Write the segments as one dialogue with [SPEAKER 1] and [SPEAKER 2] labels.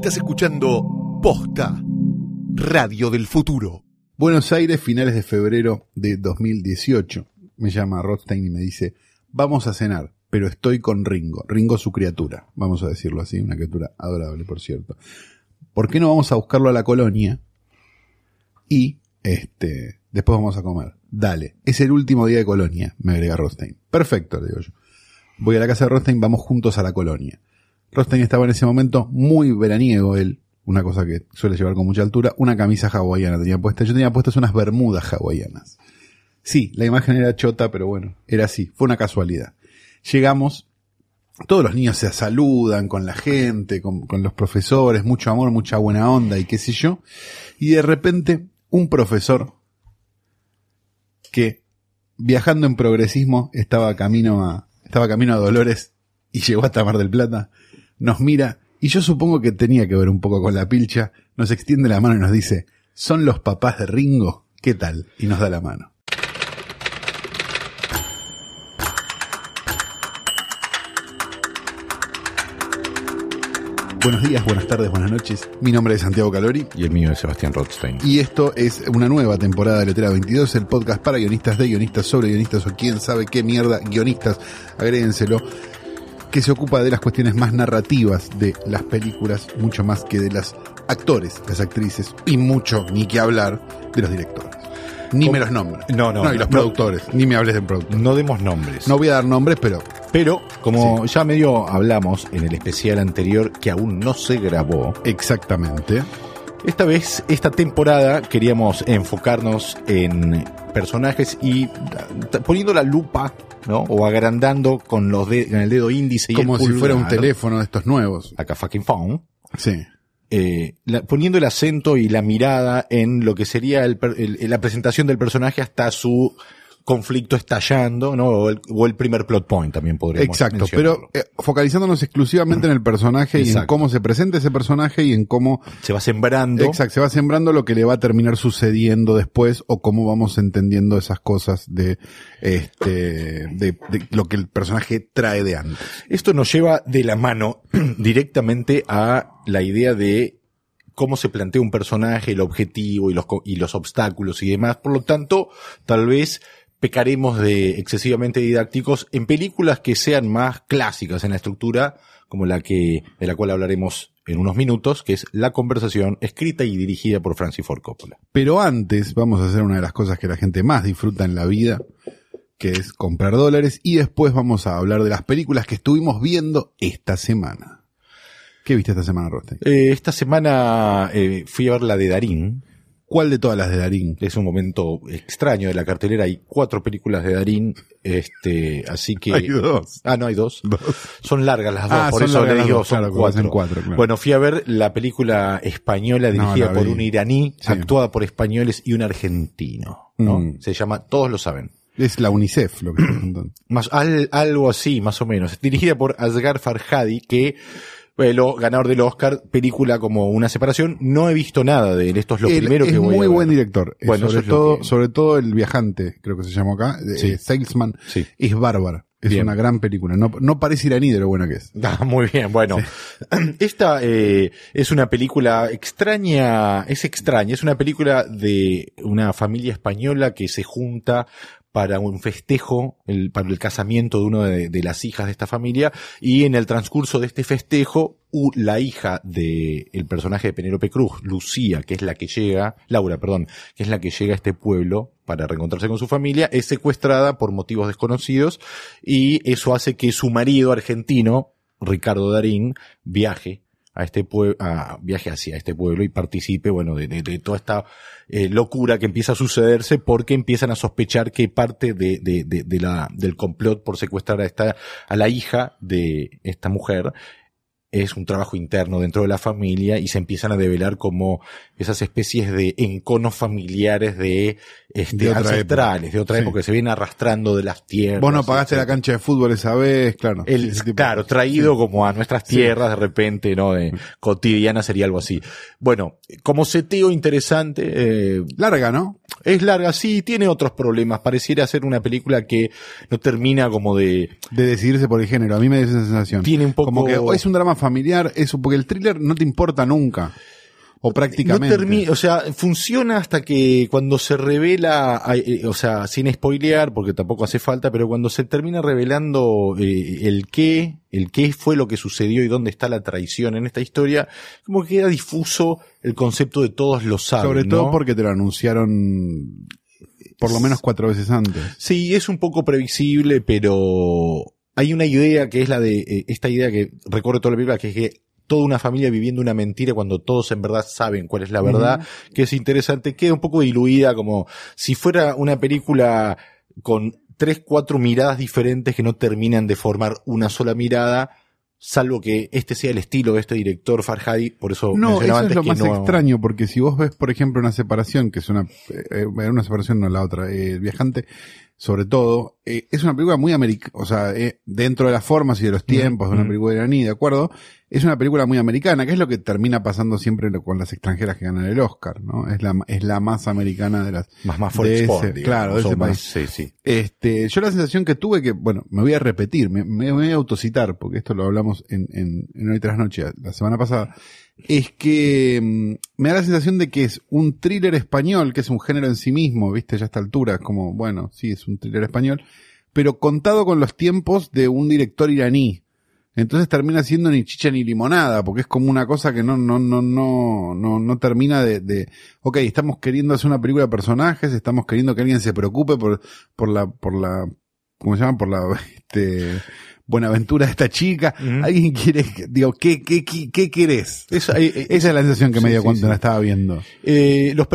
[SPEAKER 1] Estás escuchando Posta, Radio del Futuro. Buenos Aires, finales de febrero de 2018. Me llama Rothstein y me dice, vamos a cenar, pero estoy con Ringo. Ringo su criatura, vamos a decirlo así, una criatura adorable, por cierto. ¿Por qué no vamos a buscarlo a la colonia? Y, este, después vamos a comer. Dale, es el último día de colonia, me agrega Rothstein. Perfecto, le digo yo. Voy a la casa de Rothstein, vamos juntos a la colonia. Rothstein estaba en ese momento muy veraniego, él, una cosa que suele llevar con mucha altura, una camisa hawaiana tenía puesta. Yo tenía puestas unas bermudas hawaianas. Sí, la imagen era chota, pero bueno, era así, fue una casualidad. Llegamos, todos los niños se saludan con la gente, con, con los profesores, mucho amor, mucha buena onda y qué sé yo. Y de repente, un profesor que viajando en progresismo estaba camino a, estaba camino a Dolores y llegó hasta Mar del Plata, nos mira y yo supongo que tenía que ver un poco con la pilcha, nos extiende la mano y nos dice, ¿son los papás de Ringo? ¿Qué tal? Y nos da la mano. Buenos días, buenas tardes, buenas noches. Mi nombre es Santiago Calori.
[SPEAKER 2] Y el mío es Sebastián Rothstein.
[SPEAKER 1] Y esto es una nueva temporada de Letra 22, el podcast para guionistas de guionistas sobre guionistas o quién sabe qué mierda guionistas, agréguenselo, que se ocupa de las cuestiones más narrativas de las películas, mucho más que de las actores, las actrices y mucho, ni que hablar, de los directores. Ni me los nombres.
[SPEAKER 2] No, no,
[SPEAKER 1] y los
[SPEAKER 2] no.
[SPEAKER 1] productores. Ni me hables de productores.
[SPEAKER 2] No demos nombres.
[SPEAKER 1] No voy a dar nombres, pero
[SPEAKER 2] Pero, como ya medio hablamos en el especial anterior, que aún no se grabó,
[SPEAKER 1] exactamente.
[SPEAKER 2] Esta vez, esta temporada, queríamos enfocarnos en personajes y t- poniendo la lupa, ¿no? O agrandando con los de- con el dedo índice y
[SPEAKER 1] Como
[SPEAKER 2] el
[SPEAKER 1] si fuera un teléfono de estos nuevos.
[SPEAKER 2] Acá fucking phone.
[SPEAKER 1] Sí.
[SPEAKER 2] eh, la- poniendo el acento y la mirada en lo que sería el per- el- la presentación del personaje hasta su conflicto estallando, ¿no? O el, o el primer plot point también podríamos
[SPEAKER 1] Exacto, pero eh, focalizándonos exclusivamente en el personaje y en cómo se presenta ese personaje y en cómo
[SPEAKER 2] se va sembrando.
[SPEAKER 1] Exacto, se va sembrando lo que le va a terminar sucediendo después o cómo vamos entendiendo esas cosas de este de, de lo que el personaje trae de antes.
[SPEAKER 2] Esto nos lleva de la mano directamente a la idea de cómo se plantea un personaje, el objetivo y los, y los obstáculos y demás. Por lo tanto, tal vez pecaremos de excesivamente didácticos en películas que sean más clásicas en la estructura, como la que, de la cual hablaremos en unos minutos, que es La conversación, escrita y dirigida por Francis Ford Coppola.
[SPEAKER 1] Pero antes vamos a hacer una de las cosas que la gente más disfruta en la vida, que es comprar dólares y después vamos a hablar de las películas que estuvimos viendo esta semana. ¿Qué viste esta semana, Roste?
[SPEAKER 2] Eh, esta semana eh, fui a ver la de Darín,
[SPEAKER 1] ¿Cuál de todas las de Darín?
[SPEAKER 2] es un momento extraño de la cartelera. Hay cuatro películas de Darín, este, así que.
[SPEAKER 1] Hay dos.
[SPEAKER 2] Ah, no, hay dos.
[SPEAKER 1] Dos.
[SPEAKER 2] Son largas las dos,
[SPEAKER 1] Ah,
[SPEAKER 2] por eso le digo,
[SPEAKER 1] dos,
[SPEAKER 2] son
[SPEAKER 1] claro,
[SPEAKER 2] cuatro.
[SPEAKER 1] cuatro, claro.
[SPEAKER 2] Bueno, fui a ver la película española dirigida por
[SPEAKER 1] vi.
[SPEAKER 2] un iraní,
[SPEAKER 1] Sí.
[SPEAKER 2] actuada por españoles y un argentino. ¿no?
[SPEAKER 1] Mm.
[SPEAKER 2] Se llama Todos lo saben.
[SPEAKER 1] Es la UNICEF lo que.
[SPEAKER 2] Más, al- algo así, más o menos. Dirigida por Asghar Farhadi, que, bueno, ganador del Oscar, película como una separación. No he visto nada de él. Esto es lo
[SPEAKER 1] Él
[SPEAKER 2] primero
[SPEAKER 1] es
[SPEAKER 2] que voy
[SPEAKER 1] muy
[SPEAKER 2] a ver.
[SPEAKER 1] buen director. Eh,
[SPEAKER 2] Bueno,
[SPEAKER 1] sobre
[SPEAKER 2] es
[SPEAKER 1] todo,
[SPEAKER 2] que-
[SPEAKER 1] sobre todo el viajante, creo que se llamó acá, eh,
[SPEAKER 2] Sí.
[SPEAKER 1] Salesman,
[SPEAKER 2] Sí.
[SPEAKER 1] es bárbara. Es
[SPEAKER 2] Bien.
[SPEAKER 1] una gran película. No, no parece iraní de lo buena que es.
[SPEAKER 2] Ah, muy bien, bueno. Esta eh, es una película extraña, es extraña, es una película de una familia española que se junta para un festejo, para el casamiento de una de, de las hijas de esta familia, y en el transcurso de este festejo, la hija de el personaje de Penélope Cruz, Lucía, que es la que llega, Laura, perdón, que es la que llega a este pueblo para reencontrarse con su familia, es secuestrada por motivos desconocidos, y eso hace que su marido argentino, Ricardo Darín, viaje a este pueblo, viaje hacia este pueblo y participe, bueno, de, de, toda esta eh, locura que empieza a sucederse porque empiezan a sospechar que parte de, de, de, la, del complot por secuestrar a esta, a la hija de esta mujer es un trabajo interno dentro de la familia y se empiezan a develar como esas especies de enconos familiares de, este, ancestrales, de otra época, que se vienen arrastrando de las tierras.
[SPEAKER 1] Vos no pagaste la cancha de fútbol esa vez, claro.
[SPEAKER 2] El, claro, traído como a nuestras tierras de repente, ¿no? De, cotidiana sería algo así. Bueno, como seteo interesante.
[SPEAKER 1] Eh, larga, ¿no?
[SPEAKER 2] Es larga, sí, tiene otros problemas. Pareciera ser una película que no termina como de...
[SPEAKER 1] De decidirse por el género. A mí me da esa sensación.
[SPEAKER 2] Tiene un poco...
[SPEAKER 1] Como que es un drama familiar, eso, porque el thriller no te importa nunca. O prácticamente.
[SPEAKER 2] No o sea, funciona hasta que cuando se revela, eh, o sea, sin spoilear, porque tampoco hace falta, pero cuando se termina revelando eh, el qué, el qué fue lo que sucedió y dónde está la traición en esta historia, como que queda difuso el concepto de todos los saben.
[SPEAKER 1] Sobre todo porque te lo anunciaron por lo menos cuatro veces antes.
[SPEAKER 2] Sí, es un poco previsible, pero hay una idea que es la de, eh, esta idea que recorre toda la película, que es que toda una familia viviendo una mentira cuando todos en verdad saben cuál es la verdad, que es interesante, queda un poco diluida como si fuera una película con tres, cuatro miradas diferentes que no terminan de formar una sola mirada, salvo que este sea el estilo de este director Farhadi, por eso
[SPEAKER 1] no, eso es lo más extraño, porque si vos ves, por ejemplo, una separación, que es una, eh, una separación, no la otra, eh, el viajante, sobre todo, eh, es una película muy americana, o sea, eh, dentro de las formas y de los tiempos de una película iraní, ¿de acuerdo? Es una película muy americana, que es lo que termina pasando siempre con las extranjeras que ganan el Oscar, ¿no? Es la, es la más americana de las...
[SPEAKER 2] Más, más
[SPEAKER 1] de ese, Claro, de ese país.
[SPEAKER 2] Sí, sí.
[SPEAKER 1] Este, yo la sensación que tuve que, bueno, me voy a repetir, me, me voy a autocitar, porque esto lo hablamos en, en, en Hoy Tras Noche, la semana pasada, es que mm, me da la sensación de que es un thriller español, que es un género en sí mismo, viste, ya a esta altura, como, bueno, sí, es un thriller español, pero contado con los tiempos de un director iraní. Entonces termina siendo ni chicha ni limonada, porque es como una cosa que no, no, no, no, no, no termina de, de, ok, estamos queriendo hacer una película de personajes, estamos queriendo que alguien se preocupe por, por la, por la, ¿cómo se llama? Por la, este, Buenaventura esta chica. Alguien quiere, digo, ¿qué, qué, qué, querés? Esa, es la sensación que me dio cuando la estaba viendo.
[SPEAKER 2] Eh, los,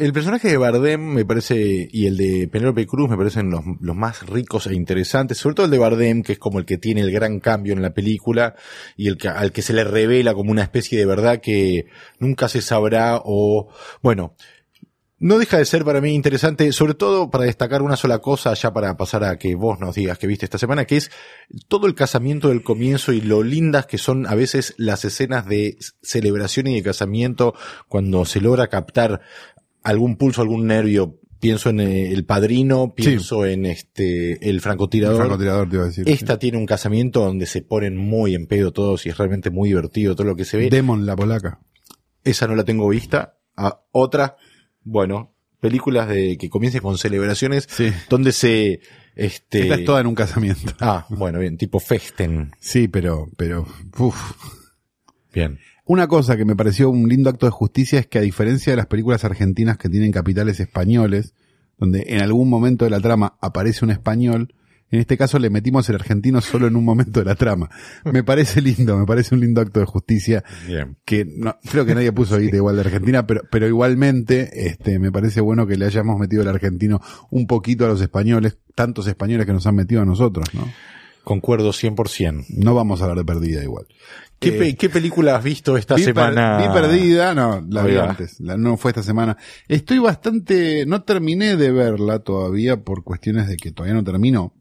[SPEAKER 2] el personaje de Bardem me parece, y el de Penélope Cruz me parecen los, los más ricos e interesantes, sobre todo el de Bardem, que es como el que tiene el gran cambio en la película, y el que, al que se le revela como una especie de verdad que nunca se sabrá, o, bueno, no deja de ser para mí interesante, sobre todo para destacar una sola cosa, ya para pasar a que vos nos digas que viste esta semana, que es todo el casamiento del comienzo y lo lindas que son a veces las escenas de celebración y de casamiento cuando se logra captar algún pulso, algún nervio. Pienso en eh, el padrino, pienso en este, el francotirador.
[SPEAKER 1] El francotirador te iba a decir.
[SPEAKER 2] Esta tiene un casamiento donde se ponen muy en pedo todos y es realmente muy divertido todo lo que se ve.
[SPEAKER 1] Demon, la polaca.
[SPEAKER 2] Esa no la tengo vista. Ah, otra bueno, películas de que comiencen con celebraciones donde se este
[SPEAKER 1] Esta es toda en un casamiento.
[SPEAKER 2] Ah, bueno, bien, tipo festen.
[SPEAKER 1] Sí, pero pero uf.
[SPEAKER 2] Bien.
[SPEAKER 1] Una cosa que me pareció un lindo acto de justicia es que a diferencia de las películas argentinas que tienen capitales españoles, donde en algún momento de la trama aparece un español, en este caso le metimos el argentino solo en un momento de la trama. Me parece lindo, me parece un lindo acto de justicia. Que no, creo que nadie puso ahí de igual de Argentina, pero, pero igualmente, este, me parece bueno que le hayamos metido el argentino un poquito a los españoles, tantos españoles que nos han metido a nosotros, ¿no?
[SPEAKER 2] Concuerdo 100%.
[SPEAKER 1] No vamos a hablar de perdida igual.
[SPEAKER 2] ¿Qué, eh, ¿qué película has visto esta semana?
[SPEAKER 1] vi perdida, no, la vi antes, la, no fue esta semana. Estoy bastante, no terminé de verla todavía por cuestiones de que todavía no termino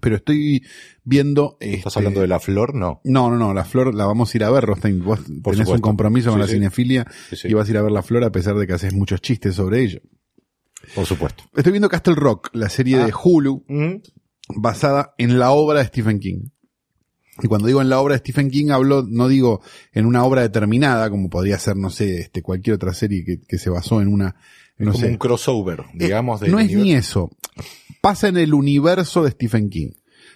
[SPEAKER 1] pero estoy viendo...
[SPEAKER 2] ¿Estás este, hablando de La Flor? No.
[SPEAKER 1] No, no, no, La Flor la vamos a ir a ver, Rostein. Vos tenés un compromiso con la cinefilia y vas a ir a ver La Flor a pesar de que haces muchos chistes sobre ello.
[SPEAKER 2] Por supuesto.
[SPEAKER 1] Estoy viendo Castle Rock, la serie de ah. Hulu, basada en la obra de Stephen King. Y cuando digo en la obra de Stephen King, hablo, no digo en una obra determinada, como podría ser, no sé, este, cualquier otra serie que, que se basó en una, no
[SPEAKER 2] como un crossover, eh, digamos.
[SPEAKER 1] no es ni eso pasa en el universo de Stephen King.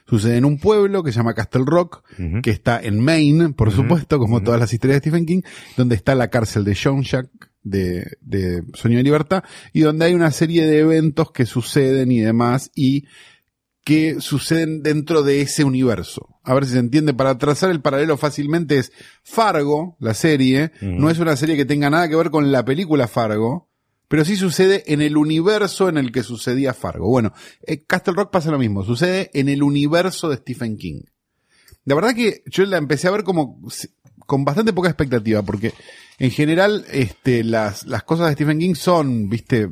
[SPEAKER 1] Sucede en un pueblo que se llama Castle Rock, que está en Maine, por supuesto, como todas las historias de Stephen King, donde está la cárcel de John Jack de, de Sueño de Libertad, y donde hay una serie de eventos que suceden y demás, y que suceden dentro de ese universo. a ver si se entiende, para trazar el paralelo fácilmente es Fargo, la serie, no es una serie que tenga nada que ver con la película Fargo, pero sí sucede en el universo en el que sucedía Fargo. Bueno, eh, Castle Rock pasa lo mismo, sucede en el universo de Stephen King. La verdad que yo la empecé a ver como con bastante poca expectativa, porque en general este, las, las cosas de Stephen King son, viste,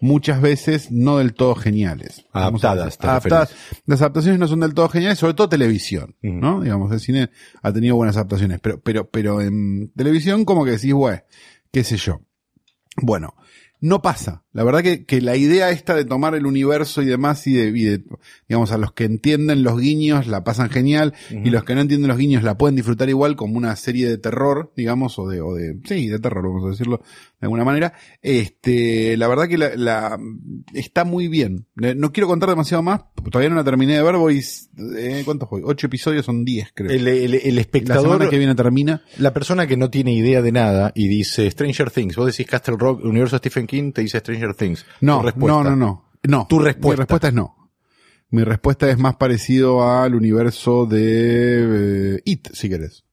[SPEAKER 1] muchas veces no del todo geniales. Vamos a
[SPEAKER 2] Adaptadas,
[SPEAKER 1] adaptadas. Las adaptaciones no son del todo geniales, sobre todo televisión, ¿no? Digamos, el cine ha tenido buenas adaptaciones, pero, pero, pero en televisión como que decís, bueno, qué sé yo. Bueno, no pasa. La verdad que, que la idea esta de tomar el universo y demás y de, y de, digamos, a los que entienden los guiños la pasan genial y los que no entienden los guiños la pueden disfrutar igual como una serie de terror, digamos, o de, o de, sí, de terror, vamos a decirlo de alguna manera. Este, la verdad que la, la- está muy bien. Eh, No quiero contar demasiado más, porque todavía no la terminé de ver, voy, eh, ¿cuántos voy? Ocho episodios, son diez, creo.
[SPEAKER 2] El, el- el
[SPEAKER 1] la
[SPEAKER 2] espectador,
[SPEAKER 1] semana que viene termina.
[SPEAKER 2] la persona que no tiene idea de nada y dice Stranger Things, vos decís Castle Rock, universo Stephen King, te dice Stranger Things.
[SPEAKER 1] No,
[SPEAKER 2] respuesta.
[SPEAKER 1] no, no, no. No.
[SPEAKER 2] Tu
[SPEAKER 1] Mi
[SPEAKER 2] respuesta.
[SPEAKER 1] respuesta es no. Mi respuesta es más parecido al universo de eh, It, si querés.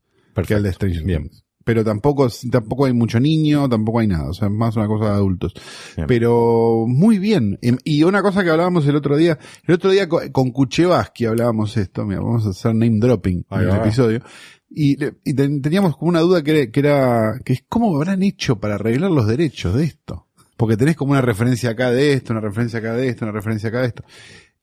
[SPEAKER 1] Que al de Stranger
[SPEAKER 2] Bien.
[SPEAKER 1] Pero tampoco, tampoco hay mucho niño, tampoco hay nada. O sea, es más una cosa de adultos.
[SPEAKER 2] Bien.
[SPEAKER 1] Pero muy bien. Em, Y una cosa que hablábamos el otro día, el otro día co- con Kuchevaski hablábamos esto, mira, vamos a hacer name dropping
[SPEAKER 2] Ahí
[SPEAKER 1] en el episodio. Y, y ten- teníamos como una duda que era, que era, que es cómo habrán hecho para arreglar los derechos de esto. Porque tenés como una referencia acá de esto, una referencia acá de esto, una referencia acá de esto.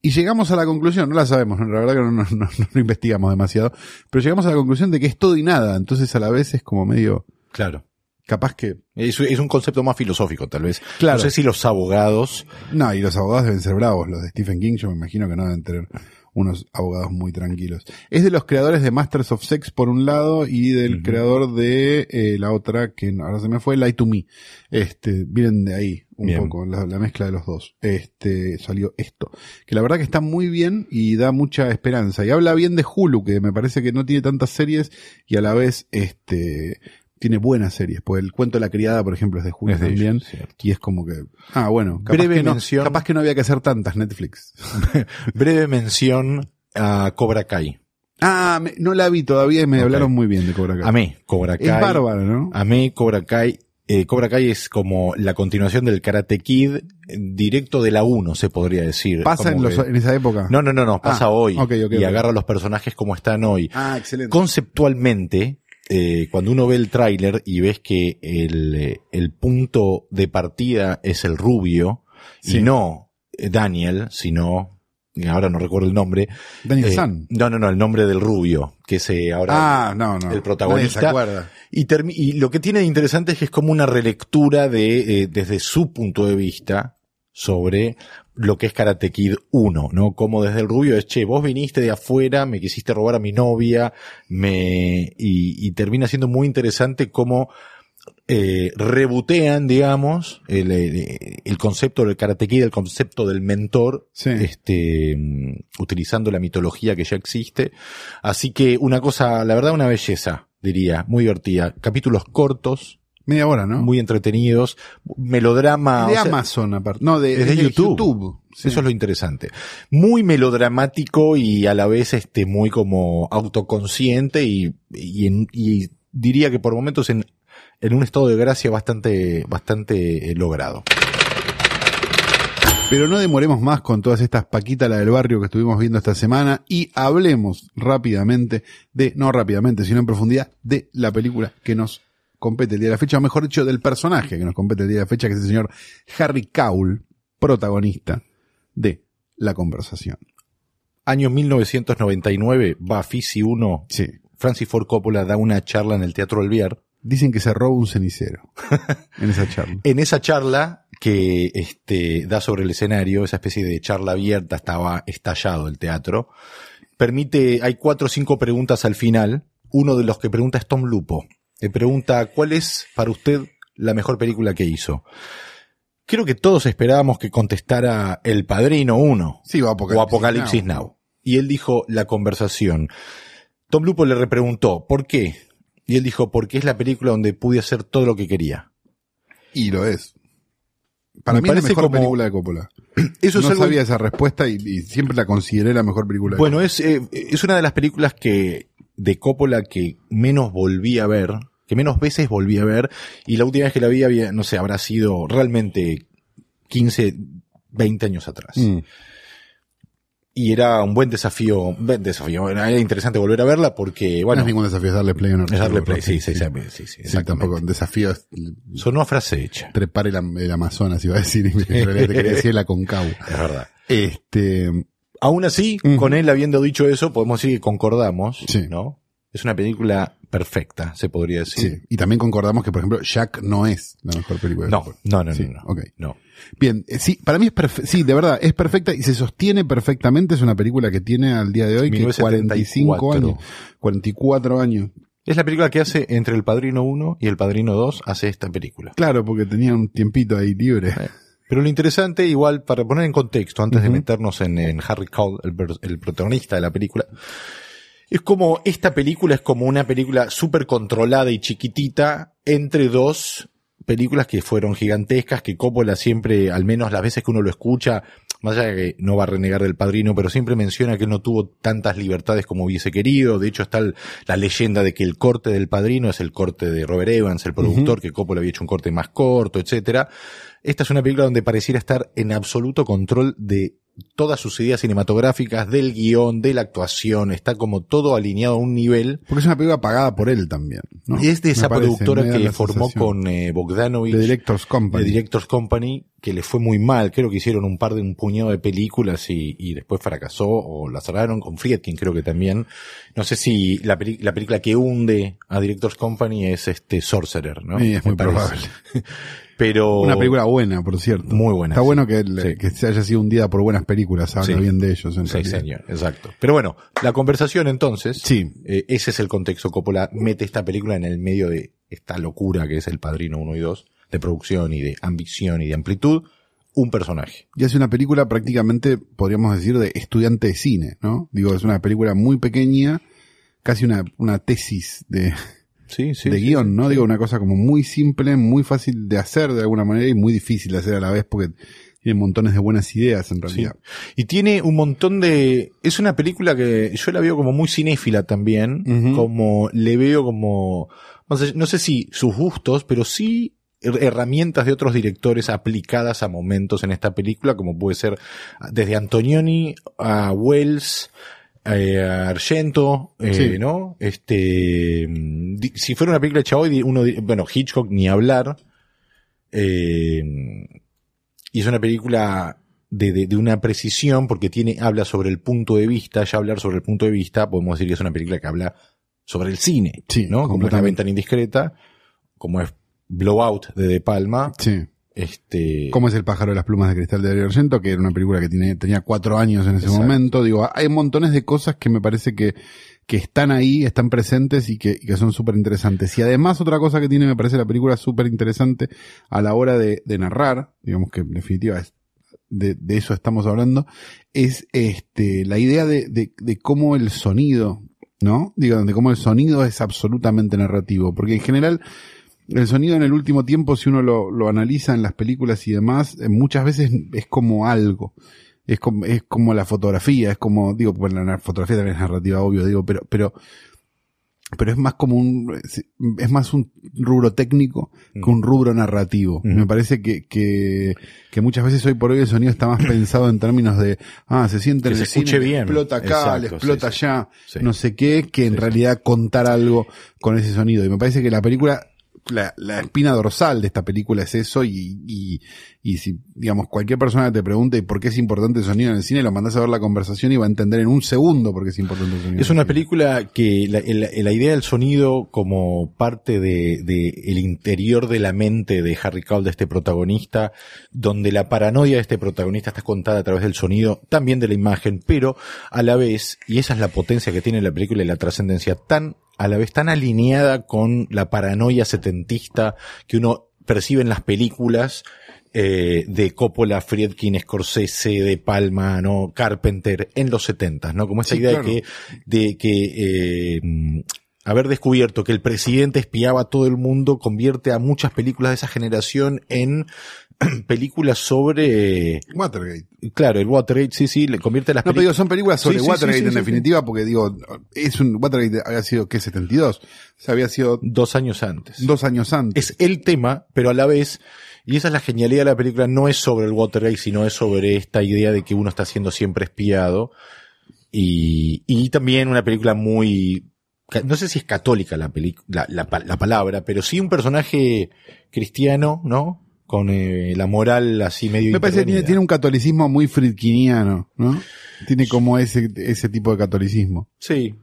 [SPEAKER 1] Y llegamos a la conclusión, no la sabemos, la verdad que no, no, no- investigamos demasiado, pero llegamos a la conclusión de que es todo y nada, entonces a la vez es como medio,
[SPEAKER 2] Claro.
[SPEAKER 1] capaz que,
[SPEAKER 2] Es, es un concepto más filosófico, tal vez.
[SPEAKER 1] Claro.
[SPEAKER 2] No sé si los abogados,
[SPEAKER 1] no, y los abogados deben ser bravos, los de Stephen King yo me imagino que no deben tener unos abogados muy tranquilos. Es de los creadores de Masters of Sex por un lado y del creador de eh, la otra, que ahora se me fue, Lie to Me. Este, vienen de ahí un
[SPEAKER 2] Bien.
[SPEAKER 1] poco, la, la mezcla de los dos. Este, salió esto. Que la verdad que está muy bien y da mucha esperanza. Y habla bien de Hulu, que me parece que no tiene tantas series y a la vez, este, tiene buenas series. Pues el cuento de la criada, por ejemplo, es de Hulu
[SPEAKER 2] Es de ellos,
[SPEAKER 1] también.
[SPEAKER 2] cierto.
[SPEAKER 1] y es como que, ah, bueno, capaz
[SPEAKER 2] Breve
[SPEAKER 1] que, no,
[SPEAKER 2] mención.
[SPEAKER 1] capaz que no había que hacer tantas Netflix.
[SPEAKER 2] breve mención a Cobra Kai.
[SPEAKER 1] Ah, me- no la vi todavía y me hablaron muy bien de Cobra Kai.
[SPEAKER 2] Amé Cobra Kai.
[SPEAKER 1] Es bárbaro, ¿no?
[SPEAKER 2] Amé Cobra Kai. Eh, Cobra Kai es como la continuación del Karate Kid, directo de la 1, se podría decir.
[SPEAKER 1] ¿Pasa en, los-
[SPEAKER 2] que-
[SPEAKER 1] en esa época?
[SPEAKER 2] No, no, no, no, pasa
[SPEAKER 1] Ah,
[SPEAKER 2] hoy. y agarra los personajes como están hoy.
[SPEAKER 1] Ah, excelente.
[SPEAKER 2] Conceptualmente, eh, cuando uno ve el tráiler y ves que el, eh, el punto de partida es el rubio,
[SPEAKER 1] Sí.
[SPEAKER 2] y no eh, Daniel, sino, ahora no recuerdo el nombre.
[SPEAKER 1] Daniel
[SPEAKER 2] eh,
[SPEAKER 1] San.
[SPEAKER 2] No, no, no, el nombre del rubio, que es eh, ahora
[SPEAKER 1] Ah, no, no.
[SPEAKER 2] el protagonista.
[SPEAKER 1] Se acuerda.
[SPEAKER 2] y, y lo que tiene de interesante es que es como una relectura de, eh, desde su punto de vista sobre lo que es Karate Kid 1, ¿no? Como desde el rubio es, che, vos viniste de afuera, me quisiste robar a mi novia, me, y, y termina siendo muy interesante cómo, eh, rebotean, digamos, el, el- el concepto del Karate Kid, el concepto del mentor,
[SPEAKER 1] Sí.
[SPEAKER 2] este, utilizando la mitología que ya existe. Así que una cosa, la verdad, una belleza, diría, muy divertida. Capítulos cortos,
[SPEAKER 1] Media hora, ¿no?
[SPEAKER 2] muy entretenidos, melodrama.
[SPEAKER 1] de
[SPEAKER 2] o sea,
[SPEAKER 1] Amazon, aparte. No, de,
[SPEAKER 2] es de YouTube.
[SPEAKER 1] Sí.
[SPEAKER 2] Eso es lo interesante. Muy melodramático y a la vez este muy como autoconsciente y, y, en- y diría que por momentos en, en un estado de gracia bastante, bastante eh, logrado.
[SPEAKER 1] Pero no demoremos más con todas estas paquitas la del barrio que estuvimos viendo esta semana y hablemos rápidamente de, no rápidamente, sino en profundidad, de la película que nos compete el día de la fecha, o mejor dicho, del personaje que nos compete el día de la fecha, que es el señor Harry Caul, protagonista de La Conversación.
[SPEAKER 2] Año 1999, va Fisi 1,
[SPEAKER 1] Sí.
[SPEAKER 2] Francis Ford Coppola da una charla en el Teatro Alvear.
[SPEAKER 1] Dicen que se roba un cenicero en esa charla.
[SPEAKER 2] En esa charla que este, da sobre el escenario, esa especie de charla abierta, estaba estallado el teatro, permite, hay cuatro o cinco preguntas al final. Uno de los que pregunta es Tom Lupo. Le pregunta, ¿cuál es para usted la mejor película que hizo? Creo que todos esperábamos que contestara El Padrino 1
[SPEAKER 1] Sí, o Apocalipsis,
[SPEAKER 2] o Apocalipsis Now. Y él dijo la conversación. Tom Lupo le repreguntó, ¿por qué? Y él dijo, porque es la película donde pude hacer todo lo que quería.
[SPEAKER 1] Y lo es. Para
[SPEAKER 2] Me
[SPEAKER 1] mí es la mejor
[SPEAKER 2] como-
[SPEAKER 1] película de Coppola.
[SPEAKER 2] Eso
[SPEAKER 1] no
[SPEAKER 2] es algo
[SPEAKER 1] sabía esa respuesta y, y siempre la consideré la mejor película de
[SPEAKER 2] Bueno, es, eh, es una de las películas que de Coppola que menos volví a ver, que menos veces volví a ver, y la última vez que la vi había, no sé, habrá sido realmente 15, 20 años atrás.
[SPEAKER 1] Mm.
[SPEAKER 2] Y era un buen desafío, un buen desafío, era interesante volver a verla porque, bueno,
[SPEAKER 1] no es ningún desafío es darle play a un
[SPEAKER 2] es darle play, sí, sí, sí, sí, sí,
[SPEAKER 1] Sí, tampoco. Desafío es
[SPEAKER 2] Sonó a frase hecha,
[SPEAKER 1] trepar el, Am- el Amazonas, iba a decir. En realidad te quería decir la Concau.
[SPEAKER 2] es verdad.
[SPEAKER 1] Este,
[SPEAKER 2] Aún así, con él habiendo dicho eso, podemos decir que concordamos,
[SPEAKER 1] Sí.
[SPEAKER 2] ¿no? Es una película perfecta, se podría decir.
[SPEAKER 1] sí. Y también concordamos que, por ejemplo, Jack no es la mejor película de
[SPEAKER 2] No, no, no,
[SPEAKER 1] Sí,
[SPEAKER 2] no, no.
[SPEAKER 1] ok.
[SPEAKER 2] no.
[SPEAKER 1] Bien, eh, sí, para mí es perfecta, sí, de verdad, es perfecta y se sostiene perfectamente. Es una película que tiene al día de hoy que 45
[SPEAKER 2] 1974.
[SPEAKER 1] años, 44 años.
[SPEAKER 2] Es la película que hace entre El Padrino 1 y El Padrino 2, hace esta película.
[SPEAKER 1] Claro, porque tenía un tiempito ahí libre.
[SPEAKER 2] Pero lo interesante, igual, para poner en contexto, antes de
[SPEAKER 1] Ujú.
[SPEAKER 2] meternos en, en Harry Cole, el, el protagonista de la película, es como, esta película es como una película súper controlada y chiquitita entre dos películas que fueron gigantescas, que Coppola siempre, al menos las veces que uno lo escucha, más allá de que no va a renegar del padrino, pero siempre menciona que él no tuvo tantas libertades como hubiese querido. De hecho, está el- la leyenda de que el corte del padrino es el corte de Robert Evans, el productor, que Coppola había hecho un corte más corto, etcétera. Esta es una película donde pareciera estar en absoluto control de todas sus ideas cinematográficas, del guion, de la actuación, está como todo alineado a un nivel.
[SPEAKER 1] Porque es una película pagada por él también. ¿no?
[SPEAKER 2] Y es de esa
[SPEAKER 1] parece,
[SPEAKER 2] productora que formó
[SPEAKER 1] sensación.
[SPEAKER 2] con eh, Bogdanovich.
[SPEAKER 1] The Directors Company.
[SPEAKER 2] de Directors Company, que le fue muy mal. Creo que hicieron un par de un puñado de películas y, y después fracasó o la cerraron con Friedkin, creo que también. No sé si la, peli- la película que hunde a Directors Company es este Sorcerer, ¿no?
[SPEAKER 1] Sí, es
[SPEAKER 2] Me
[SPEAKER 1] muy
[SPEAKER 2] parece.
[SPEAKER 1] probable.
[SPEAKER 2] Pero
[SPEAKER 1] Una película buena, por cierto.
[SPEAKER 2] Muy buena,
[SPEAKER 1] Está
[SPEAKER 2] sí.
[SPEAKER 1] bueno que, le-
[SPEAKER 2] Sí.
[SPEAKER 1] que se haya sido hundida por buenas películas, habla
[SPEAKER 2] Sí.
[SPEAKER 1] bien de ellos. En
[SPEAKER 2] Sí, señor, exacto. Pero bueno, la conversación entonces,
[SPEAKER 1] Sí.
[SPEAKER 2] eh, ese es el contexto. Coppola mete esta película en el medio de esta locura que es El Padrino 1 y 2, de producción y de ambición y de amplitud, un personaje.
[SPEAKER 1] Y hace una película prácticamente, podríamos decir, de estudiante de cine, ¿no? Digo, es una película muy pequeña, casi una, una tesis de,
[SPEAKER 2] Sí, sí.
[SPEAKER 1] de
[SPEAKER 2] sí,
[SPEAKER 1] guion,
[SPEAKER 2] sí,
[SPEAKER 1] ¿no?
[SPEAKER 2] sí.
[SPEAKER 1] Digo, una cosa como muy simple, muy fácil de hacer de alguna manera y muy difícil de hacer a la vez porque tiene montones de buenas ideas en
[SPEAKER 2] Sí.
[SPEAKER 1] realidad.
[SPEAKER 2] Y tiene un montón de... Es una película que yo la veo como muy cinéfila también, como le veo como... No sé, no sé si sus gustos, pero sí her- herramientas de otros directores aplicadas a momentos en esta película, como puede ser desde Antonioni a Wells, eh, Argento, eh,
[SPEAKER 1] Sí.
[SPEAKER 2] ¿no? Este, si fuera una película hecha hoy, uno, bueno, Hitchcock ni hablar, eh, y es una película de, de, de una precisión porque tiene, habla sobre el punto de vista, ya hablar sobre el punto de vista, podemos decir que es una película que habla sobre el cine,
[SPEAKER 1] Sí,
[SPEAKER 2] ¿no? Como es la
[SPEAKER 1] completamente.
[SPEAKER 2] ventana indiscreta, como es Blowout de De Palma,
[SPEAKER 1] Sí.
[SPEAKER 2] Este,
[SPEAKER 1] ¿Cómo es el pájaro de las plumas de cristal de Darío Argento? Que era una película que tiene, tenía cuatro años en ese
[SPEAKER 2] Exacto.
[SPEAKER 1] momento. Digo, hay montones de cosas que me parece que, que están ahí, están presentes y que, y que son súper interesantes. Y además otra cosa que tiene, me parece la película súper interesante a la hora de, de narrar, digamos que en definitiva es, de, de eso estamos hablando, es este, la idea de, de, de cómo el sonido, ¿no? Digo, de cómo el sonido es absolutamente narrativo. Porque en general, el sonido en el último tiempo, si uno lo, lo analiza en las películas y demás, eh, muchas veces es como algo. Es como, es como la fotografía, es como, digo, bueno, la fotografía también es narrativa, obvio, digo, pero, pero, pero es más como un, es más un rubro técnico que un rubro narrativo.
[SPEAKER 2] Mm.
[SPEAKER 1] Me parece que, que, que muchas veces hoy por hoy el sonido está más pensado en términos de, ah, se siente
[SPEAKER 2] Que
[SPEAKER 1] en
[SPEAKER 2] se
[SPEAKER 1] el cine,
[SPEAKER 2] bien.
[SPEAKER 1] explota acá,
[SPEAKER 2] Exacto,
[SPEAKER 1] le explota
[SPEAKER 2] sí,
[SPEAKER 1] allá,
[SPEAKER 2] Sí.
[SPEAKER 1] no sé qué, que en
[SPEAKER 2] sí.
[SPEAKER 1] realidad contar algo con ese sonido. Y me parece que la película, la, la espina dorsal de esta película es eso y, y, y si, digamos, cualquier persona te pregunte por qué es importante el sonido en el cine, lo mandás a ver la conversación y va a entender en un segundo por qué es importante el sonido.
[SPEAKER 2] Es
[SPEAKER 1] en
[SPEAKER 2] una película que la, el- la idea del sonido como parte de, de el interior de la mente de Harry Cowell, de este protagonista, donde la paranoia de este protagonista está contada a través del sonido, también de la imagen, pero a la vez, y esa es la potencia que tiene la película y la trascendencia, tan, a la vez tan alineada con la paranoia setentista que uno percibe en las películas, eh, de Coppola, Friedkin, Scorsese, De Palma, ¿no? Carpenter, en los setentas, ¿no? Como esa
[SPEAKER 1] Sí,
[SPEAKER 2] idea
[SPEAKER 1] claro.
[SPEAKER 2] de que, de que, eh, mm, haber descubierto que el presidente espiaba a todo el mundo convierte a muchas películas de esa generación en películas sobre,
[SPEAKER 1] Watergate.
[SPEAKER 2] claro, el Watergate, sí, sí, le convierte las
[SPEAKER 1] No, pero digo, son películas sobre
[SPEAKER 2] Sí, sí,
[SPEAKER 1] Watergate
[SPEAKER 2] sí,
[SPEAKER 1] en definitiva, porque digo, es un, Watergate había sido, ¿qué? 72. O sea, había sido
[SPEAKER 2] Dos años antes.
[SPEAKER 1] dos años antes.
[SPEAKER 2] Es el tema, pero a la vez, y esa es la genialidad de la película, no es sobre el Watergate, sino es sobre esta idea de que uno está siendo siempre espiado. Y, y también una película muy, no sé si es católica la, la, la, la palabra, pero sí un personaje cristiano, ¿no? Con eh, la moral así medio
[SPEAKER 1] Me parece que tiene, tiene un catolicismo muy fritkiniano, ¿no? Tiene como ese, ese tipo de catolicismo.
[SPEAKER 2] Sí.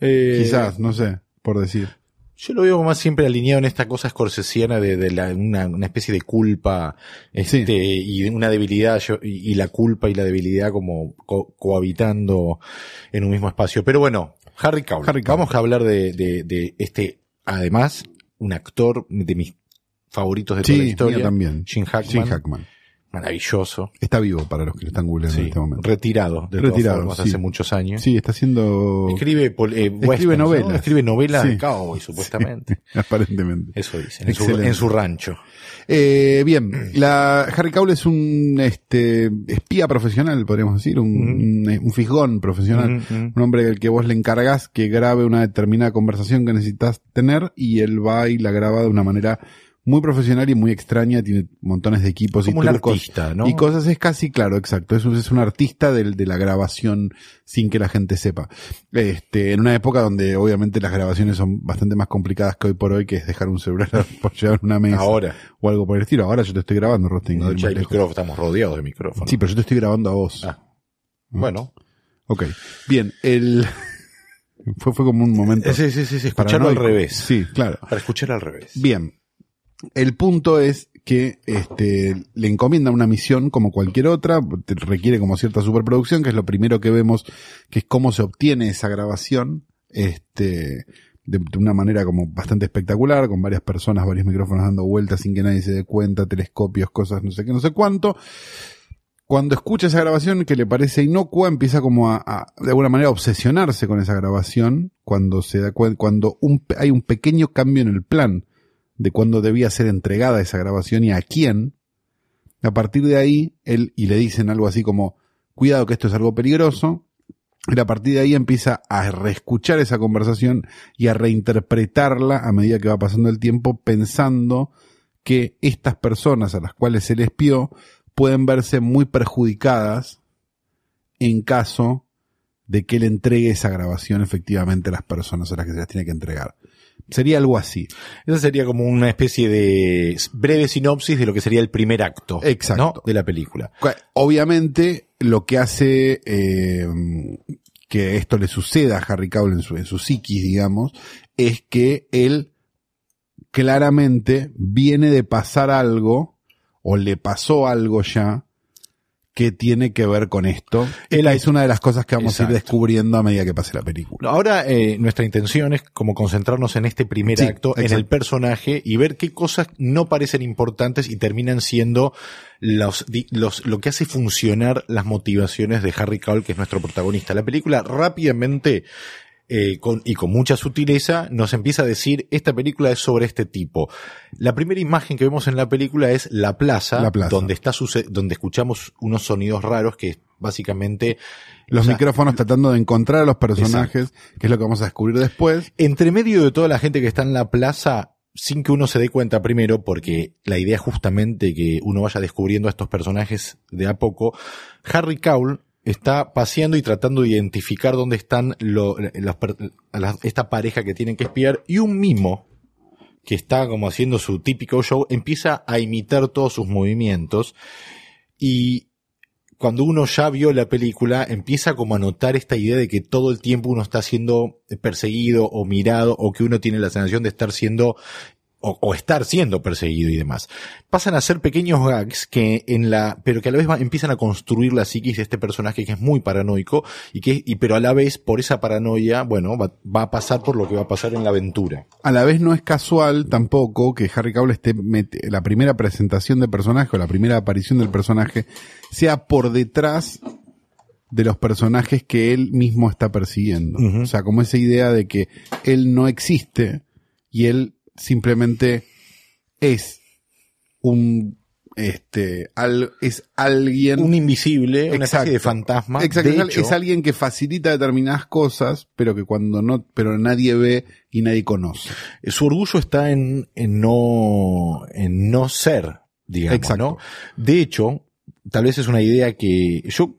[SPEAKER 2] Eh,
[SPEAKER 1] Quizás, no sé, por decir.
[SPEAKER 2] Yo lo veo más siempre alineado en esta cosa escorsesiana de, de la, una, una especie de culpa este, y una debilidad yo- y, y la culpa y la debilidad como co- cohabitando en un mismo espacio. Pero bueno, Harry Cavill.
[SPEAKER 1] Harry Cavill.
[SPEAKER 2] Vamos a hablar de, de, de este, además, un actor de mis favoritos de toda la historia.
[SPEAKER 1] también.
[SPEAKER 2] Jim Hackman.
[SPEAKER 1] Jim Hackman.
[SPEAKER 2] Maravilloso.
[SPEAKER 1] Está vivo para los que lo están googleando en este momento.
[SPEAKER 2] retirado de
[SPEAKER 1] Retirado,
[SPEAKER 2] todas formas,
[SPEAKER 1] sí.
[SPEAKER 2] hace muchos años.
[SPEAKER 1] Sí, está haciendo...
[SPEAKER 2] Escribe, eh, ¿no?
[SPEAKER 1] novelas.
[SPEAKER 2] Escribe novelas de cowboy, supuestamente.
[SPEAKER 1] Aparentemente.
[SPEAKER 2] Eso dicen, en su, en su rancho.
[SPEAKER 1] Eh, bien, la, Harry Cavill es un este, espía profesional, podríamos decir, un, un, un fisgón profesional. Un hombre al que vos le encargás que grabe una determinada conversación que necesitas tener y él va y la graba de una manera muy profesional y muy extraña, tiene montones de equipos
[SPEAKER 2] Como
[SPEAKER 1] y
[SPEAKER 2] un
[SPEAKER 1] trucos
[SPEAKER 2] artista, ¿no?
[SPEAKER 1] y cosas, es casi claro, exacto, es un, es un artista del, de la grabación sin que la gente sepa. Este, en una época donde obviamente las grabaciones son bastante más complicadas que hoy por hoy, que es dejar un celular apoyado en una mesa
[SPEAKER 2] Ahora.
[SPEAKER 1] o algo por el estilo. Ahora yo te estoy grabando, Rosting.
[SPEAKER 2] No, ya hay micrófono, estamos rodeados de micrófonos.
[SPEAKER 1] Sí, pero yo te estoy grabando a vos.
[SPEAKER 2] Ah. Bueno.
[SPEAKER 1] Ok. Bien, el... fue, fue como un momento...
[SPEAKER 2] Sí, sí, sí, sí, escucharlo al revés.
[SPEAKER 1] Sí, claro.
[SPEAKER 2] Para escuchar al revés.
[SPEAKER 1] Bien. El punto es que este, le encomiendan una misión como cualquier otra, requiere como cierta superproducción, que es lo primero que vemos, que es cómo se obtiene esa grabación, este, de, una manera como bastante espectacular, con varias personas, varios micrófonos dando vueltas sin que nadie se dé cuenta, telescopios, cosas, no sé qué, no sé cuánto. Cuando escucha esa grabación que le parece inocua, empieza como a, a, de alguna manera a obsesionarse con esa grabación, cuando se da cuenta, cuando hay un pequeño cambio en el plan de cuándo debía ser entregada esa grabación y a quién. A partir de ahí, él, y le dicen algo así como, cuidado que esto es algo peligroso, y a partir de ahí empieza a reescuchar esa conversación y a reinterpretarla a medida que va pasando el tiempo, pensando que estas personas a las cuales se les espió pueden verse muy perjudicadas en caso de que él entregue esa grabación efectivamente a las personas a las que se las tiene que entregar. Sería algo así.
[SPEAKER 2] Esa sería como una especie de breve sinopsis de lo que sería el primer acto
[SPEAKER 1] Exacto.
[SPEAKER 2] ¿no? de la película.
[SPEAKER 1] Obviamente, lo que hace eh, que esto le suceda a Harry Cavill en su, en su psiquis, digamos, es que él claramente viene de pasar algo, o le pasó algo ya, que tiene que ver con esto.
[SPEAKER 2] Ha-
[SPEAKER 1] es una de las cosas que vamos a ir descubriendo a medida que pase la película.
[SPEAKER 2] Ahora eh, nuestra intención es como concentrarnos en este primer
[SPEAKER 1] Sí,
[SPEAKER 2] acto, en el personaje y ver qué cosas no parecen importantes y terminan siendo los, los, lo que hace funcionar las motivaciones de Harry Cavill, que es nuestro protagonista. La película rápidamente eh, con, y con mucha sutileza nos empieza a decir esta película es sobre este tipo. La primera imagen que vemos en la película es la plaza,
[SPEAKER 1] La plaza.
[SPEAKER 2] donde está donde escuchamos unos sonidos raros que básicamente
[SPEAKER 1] Los
[SPEAKER 2] o sea,
[SPEAKER 1] micrófonos tratando de encontrar a los personajes, que es lo que vamos a descubrir después.
[SPEAKER 2] entre medio de toda la gente que está en la plaza, sin que uno se dé cuenta primero, porque la idea es justamente que uno vaya descubriendo a estos personajes de a poco, Harry Cavill está paseando y tratando de identificar dónde están esta pareja que tienen que espiar y un mimo que está como haciendo su típico show empieza a imitar todos sus movimientos y cuando uno ya vio la película, empieza como a notar esta idea de que todo el tiempo uno está siendo perseguido o mirado o que uno tiene la sensación de estar siendo o, o estar siendo perseguido y demás. Pasan a ser pequeños gags que en la, pero que a la vez va- empiezan a construir la psiquis de este personaje que es muy paranoico y que, y pero a la vez por esa paranoia, bueno, va, va a pasar por lo que va a pasar en la aventura.
[SPEAKER 1] A la vez no es casual tampoco que Harry Cavill esté la primera presentación del personaje o la primera aparición del personaje sea por detrás de los personajes que él mismo está persiguiendo. O sea, como esa idea de que él no existe y él simplemente es un, este, al- es alguien.
[SPEAKER 2] Un invisible, una especie
[SPEAKER 1] Exacto.
[SPEAKER 2] de fantasma.
[SPEAKER 1] Exacto,
[SPEAKER 2] De hecho,
[SPEAKER 1] es alguien que facilita determinadas cosas, pero que cuando no, pero nadie ve y nadie conoce.
[SPEAKER 2] su orgullo está en, en no, en no ser, digamos,
[SPEAKER 1] Exacto.
[SPEAKER 2] ¿no? De hecho, tal vez es una idea que yo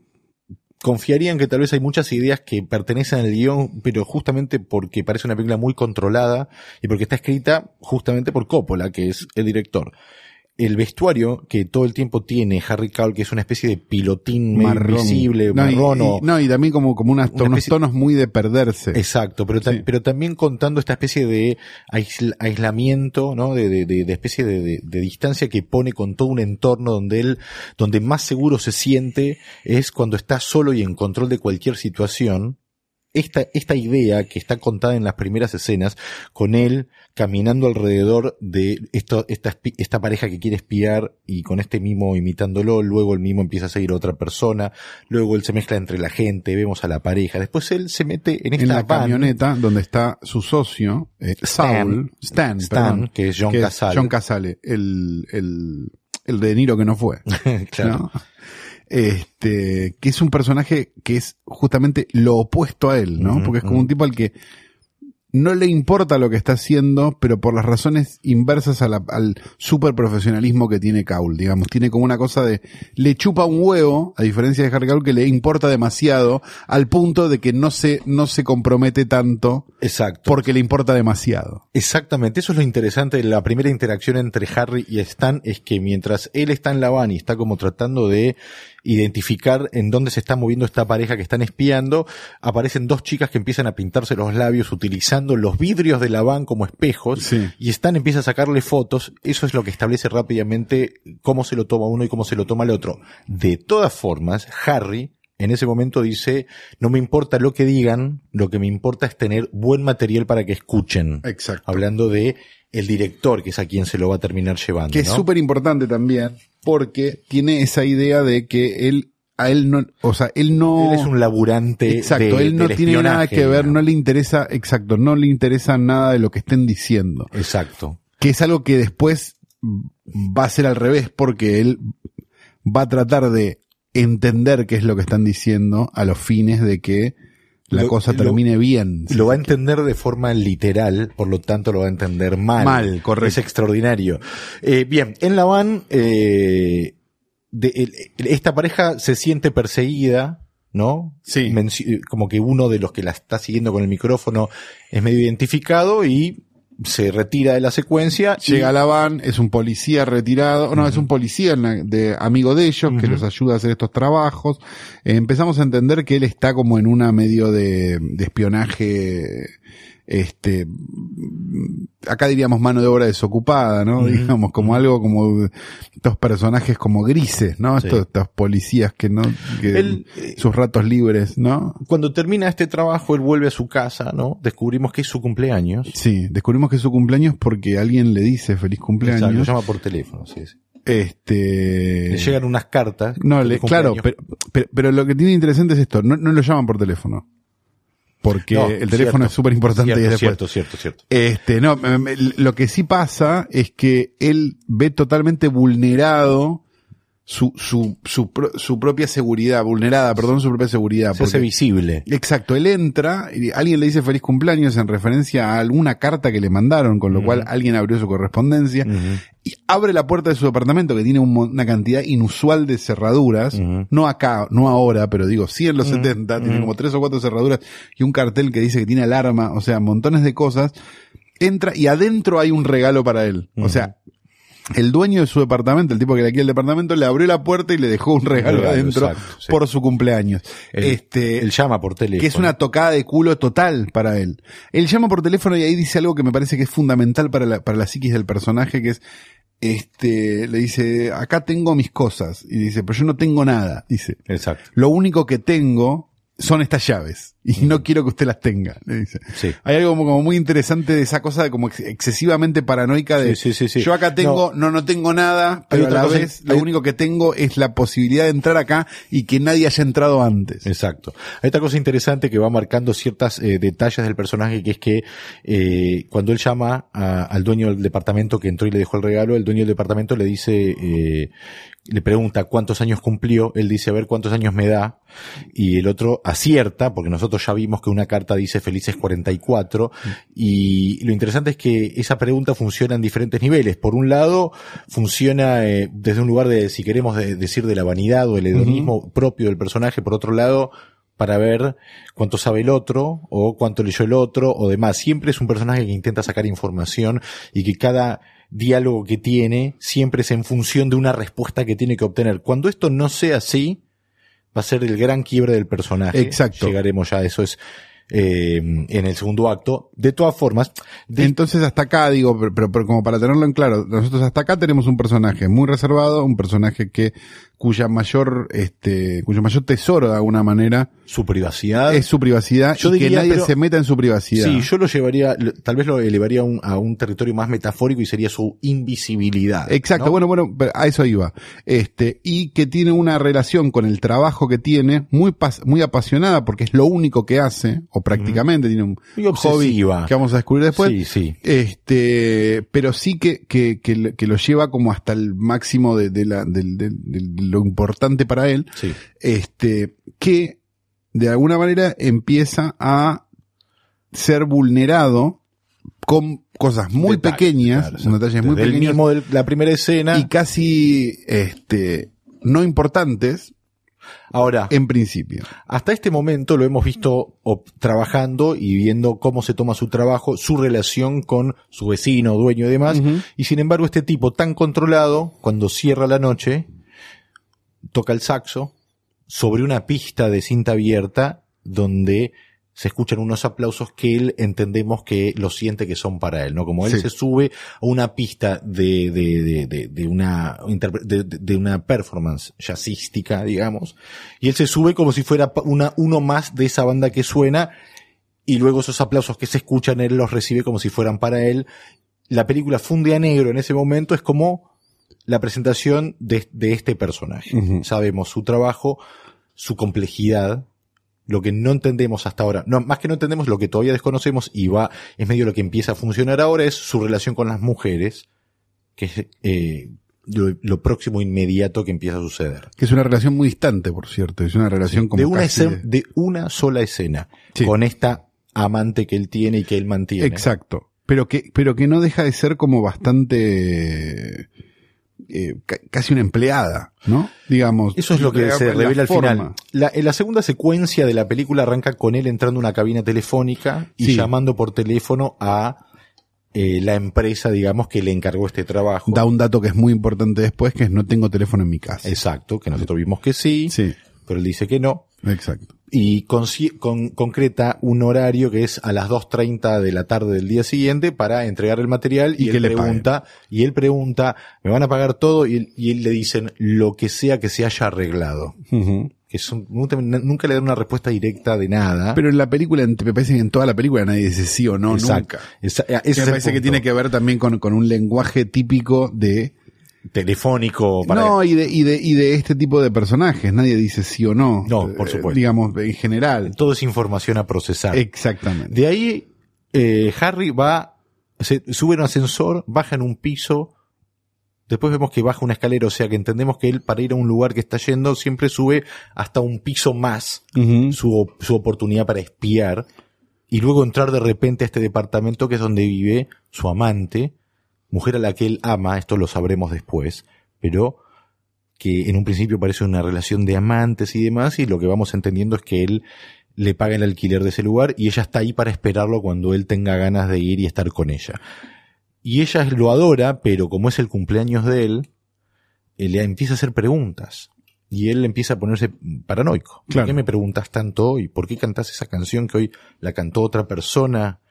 [SPEAKER 2] confiaría en que tal vez hay muchas ideas que pertenecen al guion, pero justamente porque parece una película muy controlada y porque está escrita justamente por Coppola, que es el director. El vestuario que todo el tiempo tiene Harry Cowell, que es una especie de pilotín invisible,
[SPEAKER 1] no, y-
[SPEAKER 2] marrón o-
[SPEAKER 1] y, no, y también como, como unas-
[SPEAKER 2] Una
[SPEAKER 1] unos tonos muy de perderse.
[SPEAKER 2] Exacto, pero,
[SPEAKER 1] Sí.
[SPEAKER 2] pero también contando esta especie de aisl- aislamiento, ¿no? De, de, de- de especie de, de- de distancia que pone con todo un entorno donde él, donde más seguro se siente es cuando está solo y en control de cualquier situación. Esta, esta idea que está contada en las primeras escenas, con él caminando alrededor de esto, esta, esta pareja que quiere espiar y con este mimo imitándolo, luego el mimo empieza a seguir a otra persona, luego él se mezcla entre la gente, vemos a la pareja, después él se mete en esta
[SPEAKER 1] en la
[SPEAKER 2] van,
[SPEAKER 1] camioneta donde está su socio, eh. Saul, Stan,
[SPEAKER 2] Stan,
[SPEAKER 1] perdón,
[SPEAKER 2] que es John
[SPEAKER 1] que
[SPEAKER 2] Casale.
[SPEAKER 1] John Casale, el, el, el de Niro que no fue.
[SPEAKER 2] claro.
[SPEAKER 1] ¿no? Este, que es un personaje que es justamente lo opuesto a él, ¿no? Porque es como un tipo al que no le importa lo que está haciendo, pero por las razones inversas a la- al super profesionalismo que tiene Caul, digamos. Tiene como una cosa de, le chupa un huevo, a diferencia de Harry Caul, que le importa demasiado, al punto de que no se, no se compromete tanto
[SPEAKER 2] Exacto.
[SPEAKER 1] porque le importa demasiado.
[SPEAKER 2] Exactamente, eso es lo interesante de la primera interacción entre Harry y Stan, es que mientras él está en la van y está como tratando de identificar en dónde se está moviendo esta pareja que están espiando, aparecen dos chicas que empiezan a pintarse los labios utilizando los vidrios de la van como espejos
[SPEAKER 1] Sí.
[SPEAKER 2] y Stan empieza a sacarle fotos, eso es lo que establece rápidamente cómo se lo toma uno y cómo se lo toma el otro. De todas formas, Harry en ese momento dice, no me importa lo que digan, lo que me importa es tener buen material para que escuchen.
[SPEAKER 1] Exacto.
[SPEAKER 2] Hablando de el director, que es a quien se lo va a terminar llevando.
[SPEAKER 1] Que es súper importante también, porque tiene esa idea de que él, a él no, o sea, él no...
[SPEAKER 2] Él es un laburante.
[SPEAKER 1] Exacto,
[SPEAKER 2] de-
[SPEAKER 1] él no tiene nada que ver, no le interesa, exacto, no le interesa nada de lo que estén diciendo.
[SPEAKER 2] Exacto.
[SPEAKER 1] Que es algo que después va a ser al revés, porque él va a tratar de entender qué es lo que están diciendo a los fines de que la
[SPEAKER 2] Lo-
[SPEAKER 1] cosa
[SPEAKER 2] lo-
[SPEAKER 1] termine bien.
[SPEAKER 2] Lo va a entender de forma literal, por lo tanto lo va a entender mal.
[SPEAKER 1] Mal, correcto.
[SPEAKER 2] Es extraordinario. Eh, bien, en la van, eh, de- el- esta pareja se siente perseguida, ¿no?
[SPEAKER 1] Sí.
[SPEAKER 2] Menci- como que uno de los que la está siguiendo con el micrófono es medio identificado y se retira de la secuencia. y-
[SPEAKER 1] Llega a la van, es un policía retirado, no, es un policía de amigo de ellos que los ayuda a hacer estos trabajos. Eh, empezamos a entender que él está como en una medio de, de espionaje, este, acá diríamos mano de obra desocupada, ¿no? Digamos, como algo como estos personajes como grises, ¿no?
[SPEAKER 2] Sí.
[SPEAKER 1] Estos, estos policías que no, que
[SPEAKER 2] Él,
[SPEAKER 1] sus ratos libres, ¿no?
[SPEAKER 2] Cuando termina este trabajo, él vuelve a su casa, ¿no? Descubrimos que es su cumpleaños.
[SPEAKER 1] Sí, descubrimos que es su cumpleaños porque alguien le dice feliz
[SPEAKER 2] Exacto,
[SPEAKER 1] cumpleaños.
[SPEAKER 2] lo llama por teléfono, sí, sí.
[SPEAKER 1] Este.
[SPEAKER 2] Le llegan unas cartas.
[SPEAKER 1] No, le, claro, pero, pero, pero lo que tiene interesante es esto, no, no lo llaman por teléfono. Porque
[SPEAKER 2] No,
[SPEAKER 1] el teléfono
[SPEAKER 2] cierto,
[SPEAKER 1] es súper importante y
[SPEAKER 2] Cierto, cierto, cierto, cierto.
[SPEAKER 1] Este, no, em, em, lo que sí pasa es que él ve totalmente vulnerado su, su, su, su propia seguridad, vulnerada, perdón, su propia seguridad.
[SPEAKER 2] Se hace visible.
[SPEAKER 1] Exacto, él entra y alguien le dice feliz cumpleaños en referencia a alguna carta que le mandaron, con lo cual alguien abrió su correspondencia y abre la puerta de su departamento que tiene un una cantidad inusual de cerraduras, no acá, no ahora, pero digo, sí en los
[SPEAKER 2] Ujú.
[SPEAKER 1] 70, tiene como tres o cuatro cerraduras y un cartel que dice que tiene alarma, o sea, montones de cosas. Entra y adentro hay un regalo para él. O sea, el dueño de su departamento, el tipo que le alquila el departamento, le abrió la puerta y le dejó un regalo,
[SPEAKER 2] regalo,
[SPEAKER 1] adentro
[SPEAKER 2] exacto, sí.
[SPEAKER 1] por su cumpleaños. Este,
[SPEAKER 2] él llama por teléfono.
[SPEAKER 1] que es una tocada de culo total para él. Él llama por teléfono y ahí dice algo que me parece que es fundamental para la, para la psiquis del personaje, que es, este, le dice, acá tengo mis cosas. Y dice, pero yo no tengo nada. Dice,
[SPEAKER 2] Exacto.
[SPEAKER 1] lo único que tengo son estas llaves. y no quiero que usted las tenga, le dice.
[SPEAKER 2] Sí.
[SPEAKER 1] Hay algo como, como muy interesante de esa cosa de como ex- excesivamente paranoica de
[SPEAKER 2] Sí, sí,
[SPEAKER 1] yo acá tengo, no, no, tengo nada, pero a la vez lo único que tengo es la posibilidad de entrar acá y que nadie haya entrado antes.
[SPEAKER 2] Exacto. Hay otra cosa interesante que va marcando ciertas eh, detalles del personaje, que es que eh, cuando él llama a- al dueño del departamento que entró y le dejó el regalo, el dueño del departamento le dice, eh, le pregunta cuántos años cumplió, él dice a ver cuántos años me da, y el otro acierta, porque nosotros ya vimos que una carta dice felices 44, y lo interesante es que esa pregunta funciona en diferentes niveles. Por un lado, funciona eh, desde un lugar de, si queremos de- decir, de la vanidad o el hedonismo propio del personaje, por otro lado, para ver cuánto sabe el otro o cuánto leyó el otro o demás. Siempre es un personaje que intenta sacar información y que cada diálogo que tiene siempre es en función de una respuesta que tiene que obtener. Cuando esto no sea así, va a ser el gran quiebre del personaje.
[SPEAKER 1] Exacto.
[SPEAKER 2] Llegaremos ya, eso es eh, en el segundo acto. De todas formas, de-
[SPEAKER 1] Entonces hasta acá digo, pero, pero, pero como para tenerlo en claro, nosotros hasta acá tenemos un personaje muy reservado, un personaje que cuya mayor, este, cuyo mayor tesoro de alguna manera
[SPEAKER 2] su privacidad
[SPEAKER 1] es su privacidad
[SPEAKER 2] Yo
[SPEAKER 1] y que nadie
[SPEAKER 2] pero-
[SPEAKER 1] se meta en su privacidad.
[SPEAKER 2] Sí, yo lo llevaría, tal vez lo elevaría a un, a un territorio más metafórico y sería su invisibilidad.
[SPEAKER 1] Exacto,
[SPEAKER 2] ¿no?
[SPEAKER 1] bueno, bueno, pero a eso iba. Este, y que tiene una relación con el trabajo que tiene muy pas- muy apasionada porque es lo único que hace, o prácticamente tiene un
[SPEAKER 2] Y
[SPEAKER 1] hobby que vamos a descubrir después.
[SPEAKER 2] Sí, sí.
[SPEAKER 1] Este, pero sí que, que, que, lo- que lo lleva como hasta el máximo de, de la, del- del- de lo importante para él.
[SPEAKER 2] Sí.
[SPEAKER 1] Este, que de alguna manera empieza a ser vulnerado con cosas muy pequeñas,
[SPEAKER 2] claro,
[SPEAKER 1] detalles muy
[SPEAKER 2] el
[SPEAKER 1] pequeños
[SPEAKER 2] mismo de la primera escena.
[SPEAKER 1] y casi, este, no importantes
[SPEAKER 2] Ahora,
[SPEAKER 1] en principio.
[SPEAKER 2] hasta este momento lo hemos visto trabajando y viendo cómo se toma su trabajo, su relación con su vecino, dueño y demás. Y sin embargo, este tipo tan controlado, cuando cierra la noche, toca el saxo sobre una pista de cinta abierta donde se escuchan unos aplausos que él entendemos que lo siente que son para él, ¿no? Como él
[SPEAKER 1] Sí.
[SPEAKER 2] se sube a una pista de, de, de, de, de una, de, una performance jazzística, digamos, y él se sube como si fuera una, uno más de esa banda que suena, y luego esos aplausos que se escuchan, él los recibe como si fueran para él. La película funde a negro en ese momento es como la presentación de, de este personaje. Sabemos su trabajo, su complejidad, lo que no entendemos hasta ahora, no, más que no entendemos lo que todavía desconocemos y va, es medio lo que empieza a funcionar ahora, es su relación con las mujeres, que es eh, lo, lo próximo inmediato que empieza a suceder.
[SPEAKER 1] Que es una relación muy distante, por cierto. Es una relación como
[SPEAKER 2] De una,
[SPEAKER 1] casi
[SPEAKER 2] escena- de una sola escena,
[SPEAKER 1] Sí.
[SPEAKER 2] con esta amante que él tiene y que él mantiene.
[SPEAKER 1] Exacto. Pero que, pero que no deja de ser como bastante, eh, ca- casi una empleada, ¿no? Digamos.
[SPEAKER 2] Eso es lo que
[SPEAKER 1] en
[SPEAKER 2] se
[SPEAKER 1] la
[SPEAKER 2] revela al final. La, en la segunda secuencia de la película arranca con él entrando a una cabina telefónica y
[SPEAKER 1] Sí.
[SPEAKER 2] llamando por teléfono a eh, la empresa, digamos, que le encargó este trabajo.
[SPEAKER 1] Da un dato que es muy importante después, que es no tengo teléfono en mi casa.
[SPEAKER 2] Exacto, que nosotros vimos que sí,
[SPEAKER 1] Sí,
[SPEAKER 2] pero él dice que no.
[SPEAKER 1] exacto.
[SPEAKER 2] Y conci- con- concreta un horario que es a las 2.30 de la tarde del día siguiente para entregar el material y, él
[SPEAKER 1] le
[SPEAKER 2] pregunta, y él pregunta, ¿me van a pagar todo? Y, él- y él le dicen, lo que sea que se haya arreglado.
[SPEAKER 1] Ujú.
[SPEAKER 2] que son- nunca, nunca le dan una respuesta directa de nada.
[SPEAKER 1] Pero en la película, me parece que en toda la película nadie dice sí o no,
[SPEAKER 2] Exacto.
[SPEAKER 1] nunca.
[SPEAKER 2] Esa- ese
[SPEAKER 1] me parece que tiene que ver también con, con un lenguaje típico de
[SPEAKER 2] telefónico para
[SPEAKER 1] no y de, y de y de este tipo de personajes nadie dice sí o no.
[SPEAKER 2] No, por
[SPEAKER 1] Eh,
[SPEAKER 2] supuesto.
[SPEAKER 1] digamos en general.
[SPEAKER 2] Todo es información a procesar.
[SPEAKER 1] exactamente.
[SPEAKER 2] De ahí eh, Harry va, se, sube en un ascensor, baja en un piso, después vemos que baja una escalera, o sea que entendemos que él para ir a un lugar que está yendo siempre sube hasta un piso más su, su oportunidad para espiar y luego entrar de repente a este departamento que es donde vive su amante, mujer a la que él ama, esto lo sabremos después, pero que en un principio parece una relación de amantes y demás, y lo que vamos entendiendo es que él le paga el alquiler de ese lugar y ella está ahí para esperarlo cuando él tenga ganas de ir y estar con ella. Y ella lo adora, pero como es el cumpleaños de él, él le empieza a hacer preguntas. Y él empieza a ponerse paranoico.
[SPEAKER 1] Claro.
[SPEAKER 2] ¿Por qué me preguntas tanto hoy? ¿Por qué cantás esa canción que hoy la cantó otra persona?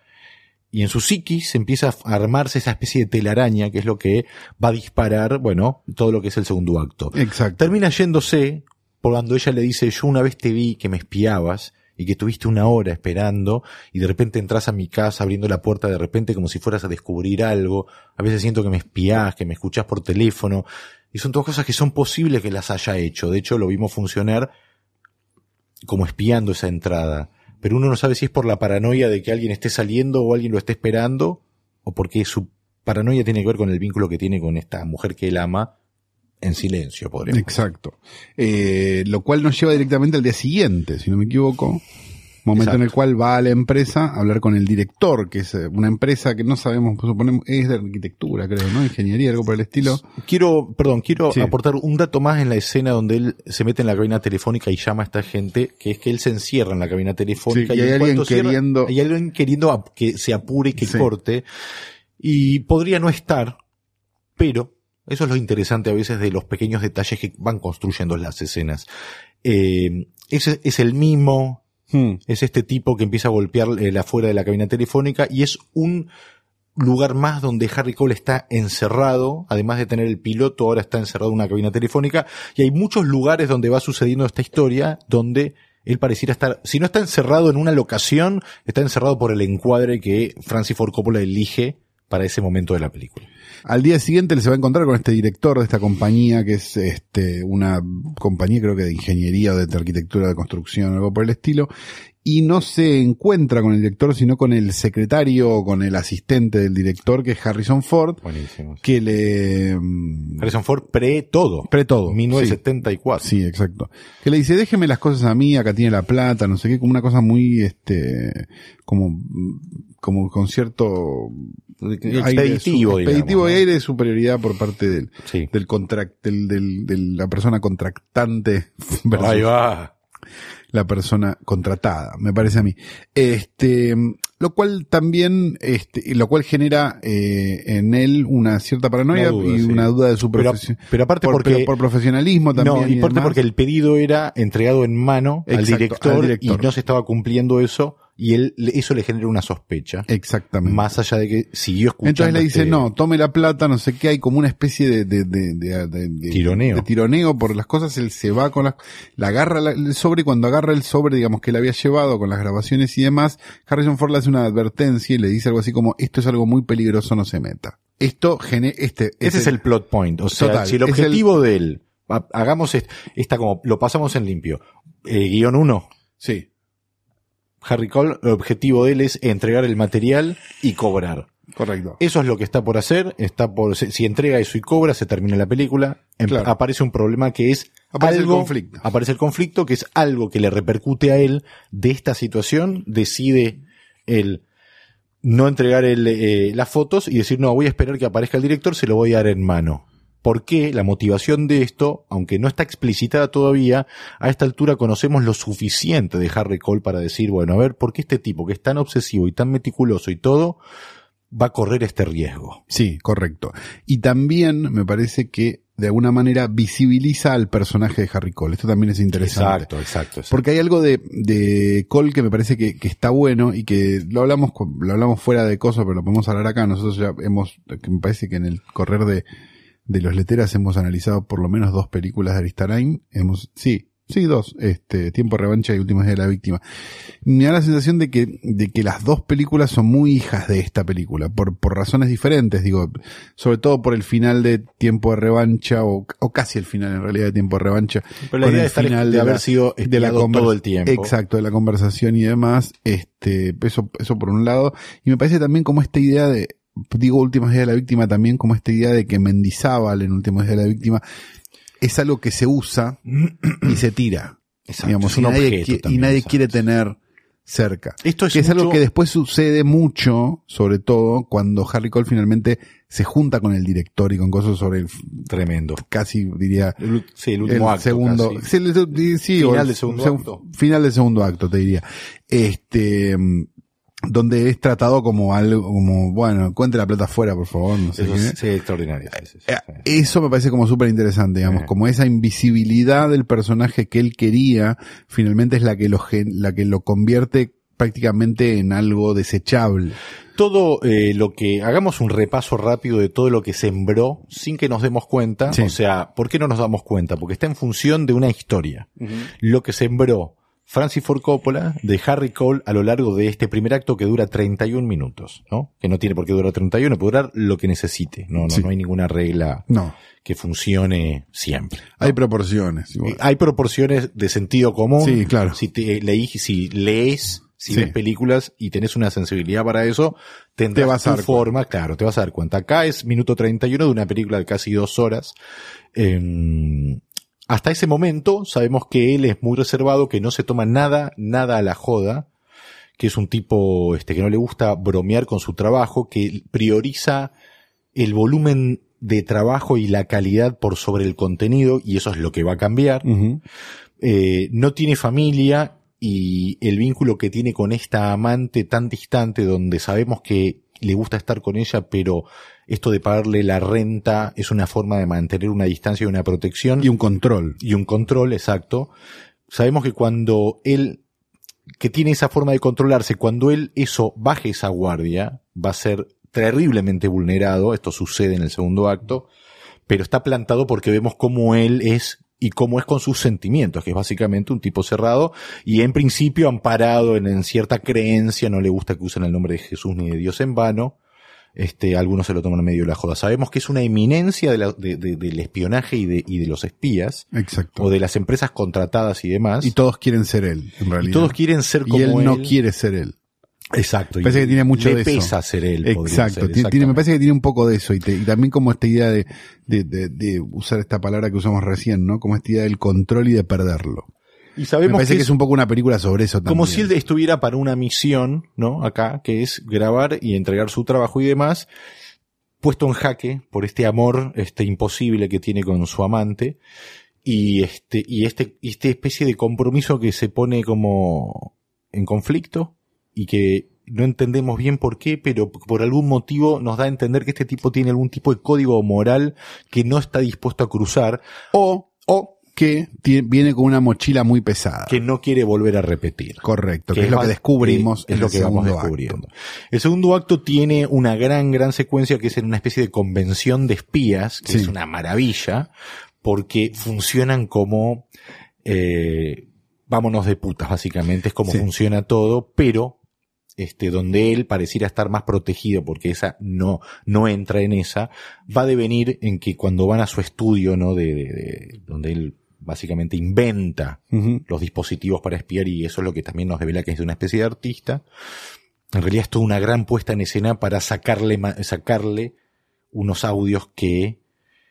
[SPEAKER 2] Y en su psiquis empieza a armarse esa especie de telaraña, que es lo que va a disparar, bueno, todo lo que es el segundo acto.
[SPEAKER 1] exacto
[SPEAKER 2] Termina yéndose por cuando ella le dice, yo una vez te vi que me espiabas y que tuviste una hora esperando y de repente entras a mi casa abriendo la puerta de repente como si fueras a descubrir algo. A veces siento que me espías, que me escuchás por teléfono. Y son todas cosas que son posibles que las haya hecho. De hecho, lo vimos funcionar como espiando esa entrada. Pero uno no sabe si es por la paranoia de que alguien esté saliendo o alguien lo esté esperando, o porque su paranoia tiene que ver con el vínculo que tiene con esta mujer que él ama en silencio, podríamos.
[SPEAKER 1] Exacto. Eh, lo cual nos lleva directamente al día siguiente, si no me equivoco. Momento en el cual va a la empresa a hablar con el director, que es eh, una empresa que no sabemos, suponemos, es de arquitectura, creo, ¿no? Ingeniería, algo por el estilo.
[SPEAKER 2] Quiero, perdón, quiero
[SPEAKER 1] Sí.
[SPEAKER 2] aportar un dato más en la escena donde él se mete en la cabina telefónica y llama a esta gente, que es que él se encierra en la cabina telefónica
[SPEAKER 1] Sí, y hay
[SPEAKER 2] en
[SPEAKER 1] alguien
[SPEAKER 2] cuanto cierra,
[SPEAKER 1] queriendo-
[SPEAKER 2] hay alguien queriendo que se apure, que
[SPEAKER 1] Sí.
[SPEAKER 2] corte, y podría no estar, pero eso es lo interesante a veces de los pequeños detalles que van construyendo las escenas. Eh, ese es el mismo,
[SPEAKER 1] Hmm.
[SPEAKER 2] es este tipo que empieza a golpear eh, la afuera de la cabina telefónica y es un lugar más donde Harry Cole está encerrado, además de tener el piloto, ahora está encerrado en una cabina telefónica y hay muchos lugares donde va sucediendo esta historia donde él pareciera estar, si no está encerrado en una locación, está encerrado por el encuadre que Francis Ford Coppola elige para ese momento de la película.
[SPEAKER 1] Al día siguiente se va a encontrar con este director de esta compañía, que es este una compañía creo que de ingeniería o de arquitectura de construcción, algo por el estilo, y no se encuentra con el director, sino con el secretario o con el asistente del director, que es Harrison Ford,
[SPEAKER 2] Buenísimo.
[SPEAKER 1] que le... mm,
[SPEAKER 2] Harrison Ford pre todo.
[SPEAKER 1] Pre todo,
[SPEAKER 2] 1974.
[SPEAKER 1] Sí, exacto. Que le dice, déjeme las cosas a mí, acá tiene la plata, no sé qué, como una cosa muy, este, como, como con cierto aire de
[SPEAKER 2] Expeditivo, digamos,
[SPEAKER 1] expeditivo
[SPEAKER 2] ¿no?
[SPEAKER 1] y aire de superioridad por parte del,
[SPEAKER 2] Sí.
[SPEAKER 1] del contract, del, del- de la persona contractante versus
[SPEAKER 2] Ahí va.
[SPEAKER 1] La persona contratada, me parece a mí. Este, lo cual también, este, lo cual genera eh, en él una cierta paranoia
[SPEAKER 2] Una duda,
[SPEAKER 1] y
[SPEAKER 2] sí.
[SPEAKER 1] una duda de su
[SPEAKER 2] Pero,
[SPEAKER 1] profesión.
[SPEAKER 2] pero aparte
[SPEAKER 1] por,
[SPEAKER 2] porque...
[SPEAKER 1] pero por profesionalismo también.
[SPEAKER 2] no, y aparte porque el pedido era entregado en mano al,
[SPEAKER 1] Exacto,
[SPEAKER 2] director
[SPEAKER 1] al director.
[SPEAKER 2] y no se estaba cumpliendo eso y él eso le genera una sospecha.
[SPEAKER 1] Exactamente.
[SPEAKER 2] Más allá de que siguió escuchando.
[SPEAKER 1] Entonces le dice,
[SPEAKER 2] este-
[SPEAKER 1] no, tome la plata, no sé qué, hay como una especie de, de, de, de- de- de-
[SPEAKER 2] Tironeo.
[SPEAKER 1] de tironeo por las cosas, él se va con las, la agarra la- el sobre y cuando agarra el sobre, digamos que le había llevado con las grabaciones y demás, Harrison Ford le hace una advertencia y le dice algo así como, esto es algo muy peligroso, no se meta. Esto gene, este,
[SPEAKER 2] Ese es el plot point. O sea,
[SPEAKER 1] Total,
[SPEAKER 2] si el objetivo de él, ha- hagamos est- esta como, lo pasamos en limpio. Eh, guion 1.
[SPEAKER 1] Sí,
[SPEAKER 2] Harry Cole, el objetivo de él es entregar el material y cobrar.
[SPEAKER 1] correcto.
[SPEAKER 2] Eso es lo que está por hacer, está por, si entrega eso y cobra, se termina la película, em-
[SPEAKER 1] Claro.
[SPEAKER 2] aparece un problema que es
[SPEAKER 1] Aparece el
[SPEAKER 2] algo,
[SPEAKER 1] conflicto.
[SPEAKER 2] aparece el conflicto que es algo que le repercute a él de esta situación, decide él no entregar el, eh, las fotos y decir, no, voy a esperar que aparezca el director, se lo voy a dar en mano. ¿Por qué? La motivación de esto, aunque no está explicitada todavía, a esta altura conocemos lo suficiente de Harry Cole para decir, bueno, a ver, ¿por qué este tipo que es tan obsesivo y tan meticuloso y todo, va a correr este riesgo?
[SPEAKER 1] Sí, correcto. Y también me parece que de alguna manera visibiliza al personaje de Harry Cole. Esto también es interesante.
[SPEAKER 2] exacto. exacto.
[SPEAKER 1] Porque hay algo de, de Cole que me parece que, que está bueno y que lo hablamos, lo hablamos fuera de cosas, pero lo podemos hablar acá. Nosotros ya hemos, que me parece que en el correr de, de los leteras hemos analizado por lo menos dos películas de Aristarain. Hemos, sí, sí, dos, este, Tiempo de Revancha y Últimos de la Víctima. Me da la sensación de que, de que las dos películas son muy hijas de esta película, por, por razones diferentes, digo, sobre todo por el final de Tiempo de Revancha, o, o casi el final en realidad de Tiempo de Revancha.
[SPEAKER 2] Pero la
[SPEAKER 1] con
[SPEAKER 2] idea
[SPEAKER 1] el
[SPEAKER 2] de, estar-
[SPEAKER 1] final
[SPEAKER 2] de
[SPEAKER 1] de
[SPEAKER 2] haber
[SPEAKER 1] la-
[SPEAKER 2] sido
[SPEAKER 1] de la
[SPEAKER 2] todo el tiempo.
[SPEAKER 1] Exacto, de la conversación y demás, este, eso, eso por un lado. Y me parece también como esta idea de, digo Últimos Días de la Víctima también como esta idea de que Mendizábal en Últimos Días de la Víctima es algo que se usa y se tira.
[SPEAKER 2] Exacto,
[SPEAKER 1] digamos, y nadie, y
[SPEAKER 2] exacto.
[SPEAKER 1] quiere tener cerca.
[SPEAKER 2] Esto es
[SPEAKER 1] que es algo que después sucede mucho, sobre todo cuando Harry Cole finalmente se junta con el director y con cosas sobre el,
[SPEAKER 2] Tremendo.
[SPEAKER 1] casi diría,
[SPEAKER 2] El, sí, el último
[SPEAKER 1] el
[SPEAKER 2] acto.
[SPEAKER 1] segundo,
[SPEAKER 2] casi.
[SPEAKER 1] sí, el- sí, o
[SPEAKER 2] Final
[SPEAKER 1] el
[SPEAKER 2] del segundo
[SPEAKER 1] seg-
[SPEAKER 2] acto.
[SPEAKER 1] Final del segundo acto, te diría. Este, mm, donde es tratado como algo, como, bueno, cuente la plata afuera, por favor, no sé
[SPEAKER 2] Eso
[SPEAKER 1] qué.
[SPEAKER 2] es, sí, extraordinario. sí, sí, sí,
[SPEAKER 1] Eh,
[SPEAKER 2] sí.
[SPEAKER 1] Eso me parece como súper interesante, digamos, como esa invisibilidad del personaje que él quería, finalmente es la que lo, gen- la que lo convierte prácticamente en algo desechable.
[SPEAKER 2] todo eh, lo que hagamos un repaso rápido de todo lo que sembró sin que nos demos cuenta.
[SPEAKER 1] Sí.
[SPEAKER 2] O sea, ¿por qué no nos damos cuenta? Porque está en función de una historia. Lo que sembró Francis Ford Coppola de Harry Cole a lo largo de este primer acto que dura 31 minutos, ¿no? Que no tiene por qué durar 31, puede durar lo que necesite. No, no,
[SPEAKER 1] Sí.
[SPEAKER 2] no hay ninguna regla
[SPEAKER 1] No.
[SPEAKER 2] que funcione siempre.
[SPEAKER 1] Hay proporciones. igual.
[SPEAKER 2] Hay proporciones de sentido común.
[SPEAKER 1] Sí, claro.
[SPEAKER 2] Si te leí, si lees, si
[SPEAKER 1] Sí.
[SPEAKER 2] ves películas y tenés una sensibilidad para eso, tendrás
[SPEAKER 1] Te vas a dar
[SPEAKER 2] forma, claro, te vas a dar cuenta. Acá es minuto 31 de una película de casi dos horas. Em, hasta ese momento sabemos que él es muy reservado, que no se toma nada, nada a la joda, que es un tipo este, que no le gusta bromear con su trabajo, que prioriza el volumen de trabajo y la calidad por sobre el contenido, y eso es lo que va a cambiar. Eh, no tiene familia y el vínculo que tiene con esta amante tan distante donde sabemos que le gusta estar con ella, pero esto de pagarle la renta es una forma de mantener una distancia y una protección
[SPEAKER 1] Y un control.
[SPEAKER 2] y un control exacto. Sabemos que cuando él, que tiene esa forma de controlarse, cuando él eso baje esa guardia, va a ser terriblemente vulnerado. Esto sucede en el segundo acto, pero está plantado porque vemos cómo él es y cómo es con sus sentimientos, que es básicamente un tipo cerrado y en principio amparado en, en cierta creencia, no le gusta que usen el nombre de Jesús ni de Dios en vano. Este, algunos se lo toman en medio de la joda. Sabemos que es una eminencia de la- de- de- del espionaje y de, y de los espías,
[SPEAKER 1] Exacto.
[SPEAKER 2] o de las empresas contratadas y demás.
[SPEAKER 1] Y todos quieren ser él, en
[SPEAKER 2] Y
[SPEAKER 1] realidad.
[SPEAKER 2] todos quieren ser
[SPEAKER 1] Y
[SPEAKER 2] como
[SPEAKER 1] él
[SPEAKER 2] él.
[SPEAKER 1] no quiere ser él.
[SPEAKER 2] Exacto. y
[SPEAKER 1] Parece que tiene mucho
[SPEAKER 2] le
[SPEAKER 1] de eso.
[SPEAKER 2] pesa ser él.
[SPEAKER 1] Exacto.
[SPEAKER 2] ser,
[SPEAKER 1] Tiene- me parece que tiene un poco de eso. Y, te- y también como esta idea de, de, de- de usar esta palabra que usamos recién, ¿no? Como esta idea del control y de perderlo.
[SPEAKER 2] Y
[SPEAKER 1] Me
[SPEAKER 2] sabemos
[SPEAKER 1] parece
[SPEAKER 2] que,
[SPEAKER 1] que es un poco una película sobre eso también.
[SPEAKER 2] como si él estuviera para una misión, ¿no? Acá, que es grabar y entregar su trabajo y demás, puesto en jaque por este amor, este imposible que tiene con su amante, y este, y este, y esta especie de compromiso que se pone como en conflicto, y que no entendemos bien por qué, pero por algún motivo nos da a entender que este tipo tiene algún tipo de código moral que no está dispuesto a cruzar,
[SPEAKER 1] O, o que viene con una mochila muy pesada.
[SPEAKER 2] que no quiere volver a repetir.
[SPEAKER 1] Correcto. Que, es lo que descubrimos
[SPEAKER 2] que es lo que vamos descubriendo.
[SPEAKER 1] acto.
[SPEAKER 2] El segundo acto tiene una gran, gran secuencia que es en una especie de convención de espías, que
[SPEAKER 1] Sí.
[SPEAKER 2] es una maravilla, porque funcionan como, eh, vámonos de putas, básicamente, es como
[SPEAKER 1] Sí.
[SPEAKER 2] funciona todo, pero este, donde él pareciera estar más protegido porque esa no, no entra en esa, va a devenir en que cuando van a su estudio, ¿no? De, de- de- donde él básicamente inventa los dispositivos para espiar y eso es lo que también nos revela que es una especie de artista. En realidad es toda una gran puesta en escena para sacarle, sacarle unos audios que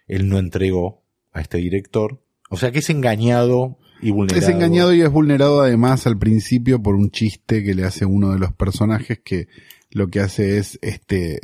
[SPEAKER 2] él no entregó a este director. O sea que es engañado y vulnerado.
[SPEAKER 1] Es engañado y es vulnerado además al principio por un chiste que le hace uno de los personajes que lo que hace es este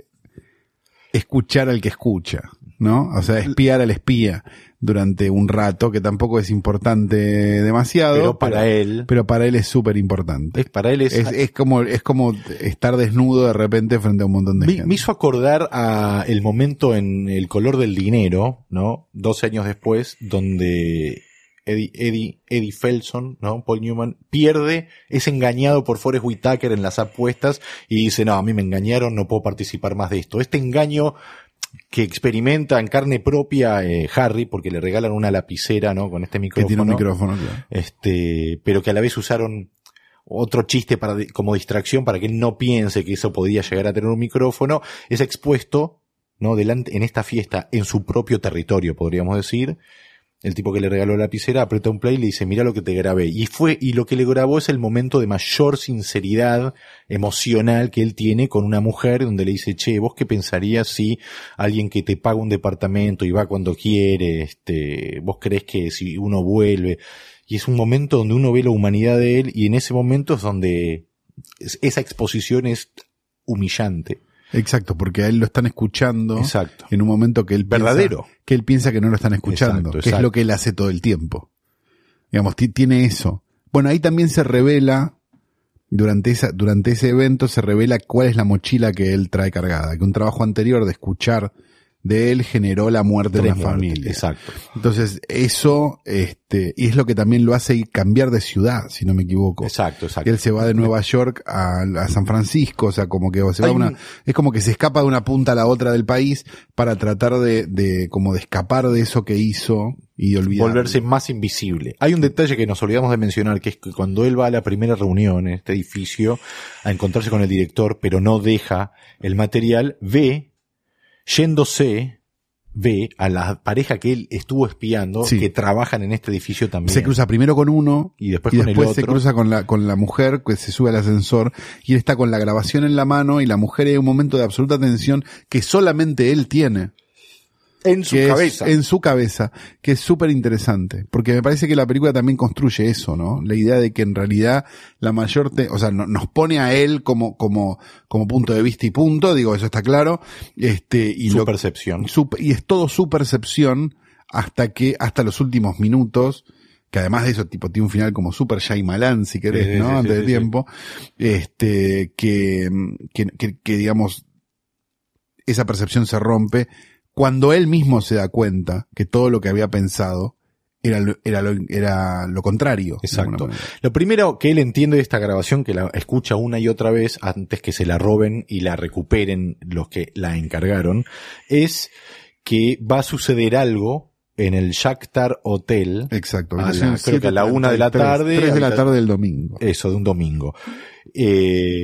[SPEAKER 1] escuchar al que escucha, ¿no? O sea, espiar al espía durante un rato, que tampoco es importante demasiado.
[SPEAKER 2] Pero para él,
[SPEAKER 1] pero para él es súper importante.
[SPEAKER 2] es, para él es,
[SPEAKER 1] Es, es como, es como estar desnudo de repente frente a un montón de
[SPEAKER 2] me,
[SPEAKER 1] gente.
[SPEAKER 2] me hizo acordar a el momento en El color del dinero, ¿no? 12 años después, donde Eddie, Eddie, Eddie Felson, ¿no? Paul Newman, pierde, es engañado por Forrest Whitaker en las apuestas y dice, no, a mí me engañaron, no puedo participar más de esto. Este engaño que experimenta en carne propia eh, Harry, porque le regalan una lapicera, ¿no? Con este
[SPEAKER 1] que
[SPEAKER 2] micrófono.
[SPEAKER 1] tiene un micrófono, claro.
[SPEAKER 2] Este, pero que a la vez usaron otro chiste para, como distracción para que él no piense que eso podía llegar a tener un micrófono, es expuesto, ¿no? Delante, en esta fiesta, en su propio territorio, podríamos decir. El tipo que le regaló la lapicera aprieta un play y le dice, mira lo que te grabé. Y fue, y lo que le grabó es el momento de mayor sinceridad emocional que él tiene con una mujer donde le dice, che, vos qué pensarías si alguien que te paga un departamento y va cuando quiere, este, vos crees que si uno vuelve, y es un momento donde uno ve la humanidad de él y en ese momento es donde es- esa exposición es humillante.
[SPEAKER 1] Exacto, porque a él lo están escuchando
[SPEAKER 2] Exacto.
[SPEAKER 1] en un momento que él piensa,
[SPEAKER 2] Verdadero.
[SPEAKER 1] que él piensa que no lo están escuchando,
[SPEAKER 2] Exacto,
[SPEAKER 1] que es lo que él hace todo el tiempo. Digamos, ti- tiene eso. Bueno, ahí también se revela, durante, esa, durante ese evento se revela cuál es la mochila que él trae cargada, que un trabajo anterior de escuchar de él generó la muerte
[SPEAKER 2] Tres
[SPEAKER 1] de una
[SPEAKER 2] muertes,
[SPEAKER 1] familia.
[SPEAKER 2] Exacto.
[SPEAKER 1] Entonces, eso, este, y es lo que también lo hace cambiar de ciudad, si no me equivoco.
[SPEAKER 2] Exacto, exacto.
[SPEAKER 1] Él se va de Nueva York a, a San Francisco, o sea, como que se va
[SPEAKER 2] Hay
[SPEAKER 1] una,
[SPEAKER 2] un-
[SPEAKER 1] es como que se escapa de una punta a la otra del país para tratar de, de, como de escapar de eso que hizo y de olvidar.
[SPEAKER 2] volverse más invisible. Hay un detalle que nos olvidamos de mencionar, que es que cuando él va a la primera reunión en este edificio a encontrarse con el director, pero no deja el material, ve, yéndose, ve a la pareja que él estuvo espiando,
[SPEAKER 1] Sí.
[SPEAKER 2] que trabajan en este edificio también.
[SPEAKER 1] Se cruza primero con uno
[SPEAKER 2] y después
[SPEAKER 1] y
[SPEAKER 2] con
[SPEAKER 1] después
[SPEAKER 2] el
[SPEAKER 1] se cruza con la, con la mujer que se sube al ascensor y él está con la grabación en la mano y la mujer hay un momento de absoluta tensión que solamente él tiene.
[SPEAKER 2] En su cabeza.
[SPEAKER 1] en su cabeza, que es súper interesante, porque me parece que la película también construye eso, ¿no? La idea de que en realidad la mayor, te- o sea, no- nos pone a él como, como, como punto de vista y punto, digo, eso está claro, este, y
[SPEAKER 2] su
[SPEAKER 1] lo-
[SPEAKER 2] percepción.
[SPEAKER 1] su- y es todo su percepción hasta que, hasta los últimos minutos, que además de eso, tipo, tiene un final como super Shyamalan, si querés,
[SPEAKER 2] Sí,
[SPEAKER 1] ¿no?
[SPEAKER 2] sí,
[SPEAKER 1] Antes
[SPEAKER 2] sí,
[SPEAKER 1] de tiempo, este, que, que, que, que, digamos, esa percepción se rompe cuando él mismo se da cuenta que todo lo que había pensado era lo, era lo, era lo contrario.
[SPEAKER 2] Exacto. Lo primero que él entiende de esta grabación, que la escucha una y otra vez antes que se la roben y la recuperen los que la encargaron, es que va a suceder algo en el Shakhtar Hotel,
[SPEAKER 1] Exacto.
[SPEAKER 2] A la- creo que a la una de la
[SPEAKER 1] 7:33,
[SPEAKER 2] tarde,
[SPEAKER 1] tres de la tarde del domingo.
[SPEAKER 2] eso, de un domingo. Eh,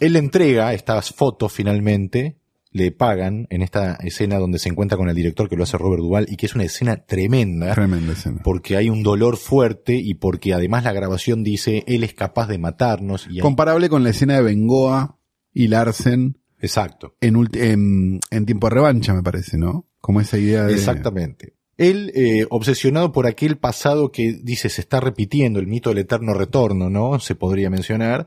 [SPEAKER 2] él entrega estas fotos finalmente, le pagan en esta escena donde se encuentra con el director que lo hace Robert Duvall y que es una escena tremenda.
[SPEAKER 1] Tremenda escena.
[SPEAKER 2] porque hay un dolor fuerte y porque además la grabación dice él es capaz de matarnos y hay-
[SPEAKER 1] Comparable con la escena de Bengoa y Larsen
[SPEAKER 2] exacto
[SPEAKER 1] en, en tiempo de revancha, me parece, ¿no? Como esa idea de...
[SPEAKER 2] exactamente él eh, obsesionado por aquel pasado que dice se está repitiendo el mito del eterno retorno no se podría mencionar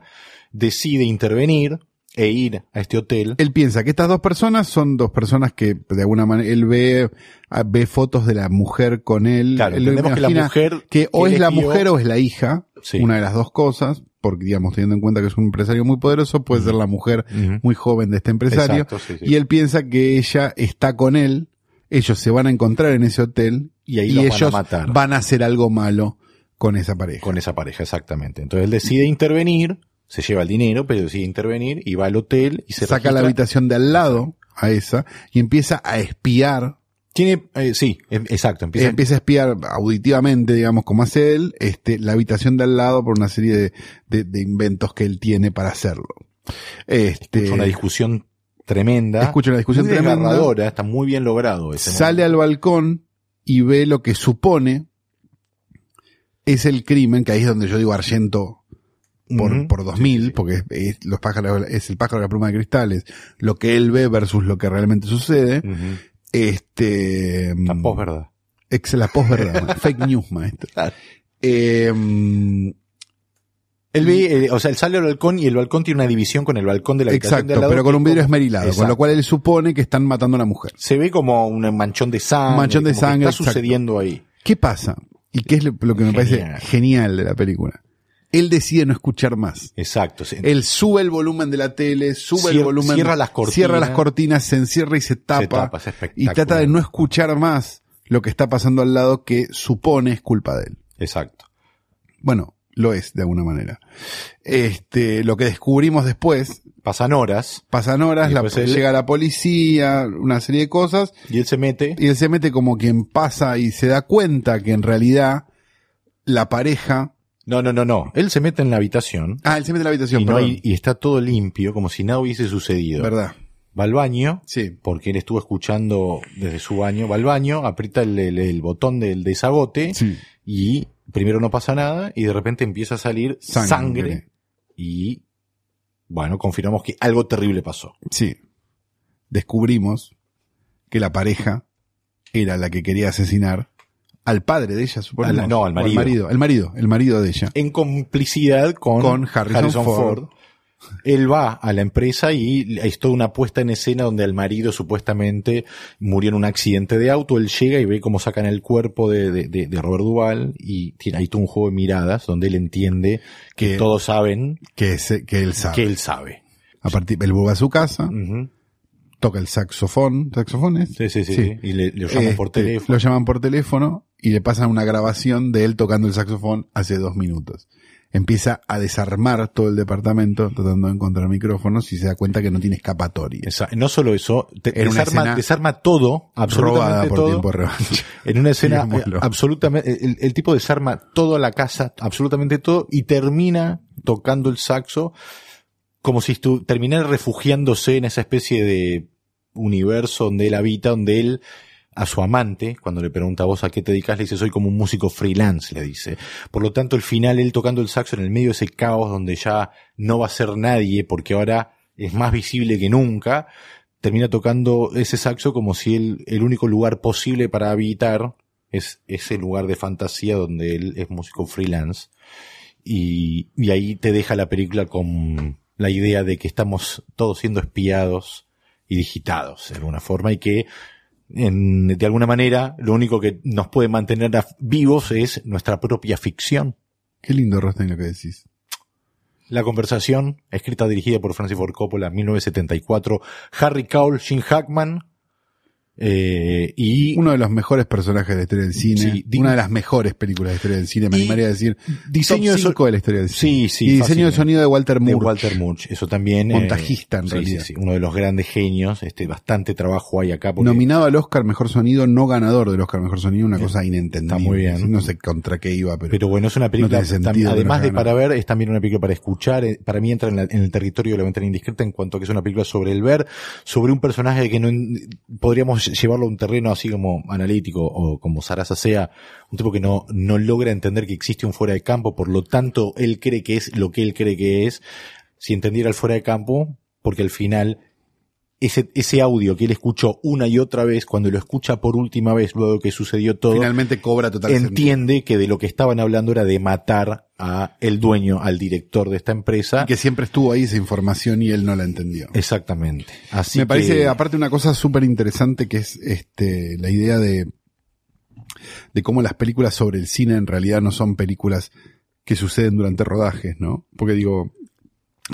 [SPEAKER 2] decide intervenir e ir a este hotel
[SPEAKER 1] Él piensa que estas dos personas son dos personas que de alguna manera él ve ah, ve fotos de la mujer con él.
[SPEAKER 2] Claro,
[SPEAKER 1] él
[SPEAKER 2] entendemos que la mujer
[SPEAKER 1] que o es la mujer o es la hija,
[SPEAKER 2] Sí.
[SPEAKER 1] una de las dos cosas, porque digamos teniendo en cuenta que es un empresario muy poderoso, puede ser la mujer muy joven de este empresario
[SPEAKER 2] Exacto, sí, sí.
[SPEAKER 1] y él piensa que ella está con él, ellos se van a encontrar en ese hotel
[SPEAKER 2] Y ahí los van a
[SPEAKER 1] ellos
[SPEAKER 2] matar.
[SPEAKER 1] van a hacer algo malo con esa pareja.
[SPEAKER 2] con esa pareja exactamente entonces él decide intervenir se lleva el dinero pero decide intervenir y va al hotel y se
[SPEAKER 1] Saca la habitación de al lado a esa y empieza a espiar
[SPEAKER 2] tiene eh, sí em- exacto empieza,
[SPEAKER 1] empieza a espiar auditivamente, digamos, como hace él, este, la habitación de al lado por una serie de, de- de inventos que él tiene para hacerlo. Este,
[SPEAKER 2] una discusión tremenda.
[SPEAKER 1] Escucha una discusión
[SPEAKER 2] muy
[SPEAKER 1] tremenda.
[SPEAKER 2] está muy bien logrado ese
[SPEAKER 1] sale al balcón y ve lo que supone es el crimen, que ahí es donde yo digo Argento por,
[SPEAKER 2] Ujú.
[SPEAKER 1] por 2000, porque es, es los pájaros, es el pájaro de la pluma de cristales, lo que él ve versus lo que realmente sucede. Este,
[SPEAKER 2] La posverdad.
[SPEAKER 1] ex, la posverdad, fake news, maestro.
[SPEAKER 2] Claro.
[SPEAKER 1] Eh,
[SPEAKER 2] Él ve, eh, o sea, él sale al balcón y el balcón tiene una división con el balcón de la habitación
[SPEAKER 1] Exacto,
[SPEAKER 2] lado
[SPEAKER 1] pero con un vidrio esmerilado, con lo cual él supone que están matando a la mujer.
[SPEAKER 2] Se ve como un manchón de sangre.
[SPEAKER 1] Manchón de
[SPEAKER 2] como que
[SPEAKER 1] sangre,
[SPEAKER 2] Está
[SPEAKER 1] exacto.
[SPEAKER 2] sucediendo ahí.
[SPEAKER 1] ¿Qué pasa? ¿Y qué es lo, que me parece
[SPEAKER 2] genial
[SPEAKER 1] de la película? Él decide no escuchar más.
[SPEAKER 2] Exacto. Se-
[SPEAKER 1] Él sube el volumen de la tele, sube el volumen,
[SPEAKER 2] cierra las cortinas.
[SPEAKER 1] cierra las cortinas, se encierra y se tapa,
[SPEAKER 2] se tapa, es
[SPEAKER 1] y trata de no escuchar más lo que está pasando al lado que supone es culpa de él.
[SPEAKER 2] Exacto.
[SPEAKER 1] Bueno, lo es de alguna manera. Este, lo que descubrimos después,
[SPEAKER 2] Pasan horas
[SPEAKER 1] pasan horas, la-
[SPEAKER 2] él-
[SPEAKER 1] llega la policía, una serie de cosas,
[SPEAKER 2] y él se mete.
[SPEAKER 1] y él se mete como quien pasa y se da cuenta que en realidad la pareja,
[SPEAKER 2] No, no, no, no. Él se mete en la habitación
[SPEAKER 1] ah, él se mete en la habitación,
[SPEAKER 2] y, no hay- y está todo limpio, como si nada hubiese sucedido.
[SPEAKER 1] verdad,
[SPEAKER 2] Va al baño,
[SPEAKER 1] sí,
[SPEAKER 2] porque él estuvo escuchando desde su baño, va al baño, aprieta el, el- el botón del desagote
[SPEAKER 1] sí,
[SPEAKER 2] y primero no pasa nada y de repente empieza a salir
[SPEAKER 1] Sangre.
[SPEAKER 2] sangre, y bueno, confirmamos que algo terrible pasó.
[SPEAKER 1] sí. Descubrimos que la pareja era la que quería asesinar al padre de ella, suponemos.
[SPEAKER 2] No, al marido.
[SPEAKER 1] el marido, el marido, el marido de ella.
[SPEAKER 2] En complicidad con,
[SPEAKER 1] Con Harrison Ford.
[SPEAKER 2] Él va a la empresa y es toda una puesta en escena donde el marido supuestamente murió en un accidente de auto. Él llega y ve cómo sacan el cuerpo de, de, de- de Robert Duval y tiene ahí todo un juego de miradas donde él entiende que
[SPEAKER 1] Que-
[SPEAKER 2] todos saben
[SPEAKER 1] Que, que él sabe.
[SPEAKER 2] que él sabe.
[SPEAKER 1] A partir, él vuelve a su casa. Toca el saxofón, ¿saxofones?
[SPEAKER 2] Sí, sí, sí. sí. Y le, lo llaman por
[SPEAKER 1] Este,
[SPEAKER 2] teléfono.
[SPEAKER 1] Lo llaman por teléfono y le pasan una grabación de él tocando el saxofón hace dos minutos. Empieza a desarmar todo el departamento tratando de encontrar micrófonos y se da cuenta que no tiene escapatoria.
[SPEAKER 2] Esa- no solo eso, te- desarma, desarma todo, absolutamente
[SPEAKER 1] por
[SPEAKER 2] todo.
[SPEAKER 1] tiempo revancha.
[SPEAKER 2] En una escena eh, absolutamente, el, el tipo desarma toda la casa, absolutamente todo, y termina tocando el saxo como si terminara refugiándose en esa especie de universo donde él habita, donde él a su amante, cuando le pregunta a vos a qué te dedicas, le dice soy como un músico freelance, le dice. Por lo tanto, el final, él tocando el saxo en el medio de ese caos donde ya no va a ser nadie, porque ahora es más visible que nunca, termina tocando ese saxo como si él, el único lugar posible para habitar es ese lugar de fantasía donde él es músico freelance. Y, y ahí te deja la película con la idea de que estamos todos siendo espiados y digitados de alguna forma y que en- de alguna manera lo único que nos puede mantener vivos es nuestra propia ficción.
[SPEAKER 1] Qué lindo, Rostein, lo que decís.
[SPEAKER 2] La conversación, escrita dirigida por Francis Ford Coppola en 1974, Harry Cowell, Gene Hackman, eh, y
[SPEAKER 1] Uno de los mejores personajes de la historia del cine.
[SPEAKER 2] Sí,
[SPEAKER 1] una de las mejores películas de la historia del cine, me animaría a decir.
[SPEAKER 2] diseño
[SPEAKER 1] top
[SPEAKER 2] de so-
[SPEAKER 1] 5 de la historia del cine.
[SPEAKER 2] Sí, sí,
[SPEAKER 1] Y diseño de sonido de Walter
[SPEAKER 2] de
[SPEAKER 1] Moore.
[SPEAKER 2] Walter Murch, eso también. eh,
[SPEAKER 1] Montajista, en
[SPEAKER 2] sí,
[SPEAKER 1] realidad.
[SPEAKER 2] sí, sí, uno de los grandes genios, este, bastante trabajo hay acá.
[SPEAKER 1] Nominado al Oscar Mejor Sonido, no ganador del Oscar Mejor Sonido, una cosa inentendible.
[SPEAKER 2] está muy bien.
[SPEAKER 1] No sé contra qué iba, pero,
[SPEAKER 2] Pero bueno, es una película,
[SPEAKER 1] No sentido
[SPEAKER 2] además de para ver, es también una película para escuchar. eh, Para mí entra en, la- en el territorio de la ventana indiscreta en cuanto a que es una película sobre el ver, sobre un personaje que no podríamos llevarlo a un terreno así como analítico o como Sarasa sea, un tipo que no, no logra entender que existe un fuera de campo, por lo tanto él cree que es lo que él cree que es, si entendiera el fuera de campo, porque al final ese, ese audio que él escuchó una y otra vez, cuando lo escucha por última vez, luego que sucedió todo,
[SPEAKER 1] finalmente cobra total sentido.
[SPEAKER 2] entiende que de lo que estaban hablando era de matar a el dueño, al director de esta empresa.
[SPEAKER 1] Y que siempre estuvo ahí esa información y él no la entendió.
[SPEAKER 2] Exactamente. Así
[SPEAKER 1] Me parece, aparte, una cosa súper interesante que es este la idea de, de cómo las películas sobre el cine en realidad no son películas que suceden durante rodajes, ¿no? Porque digo,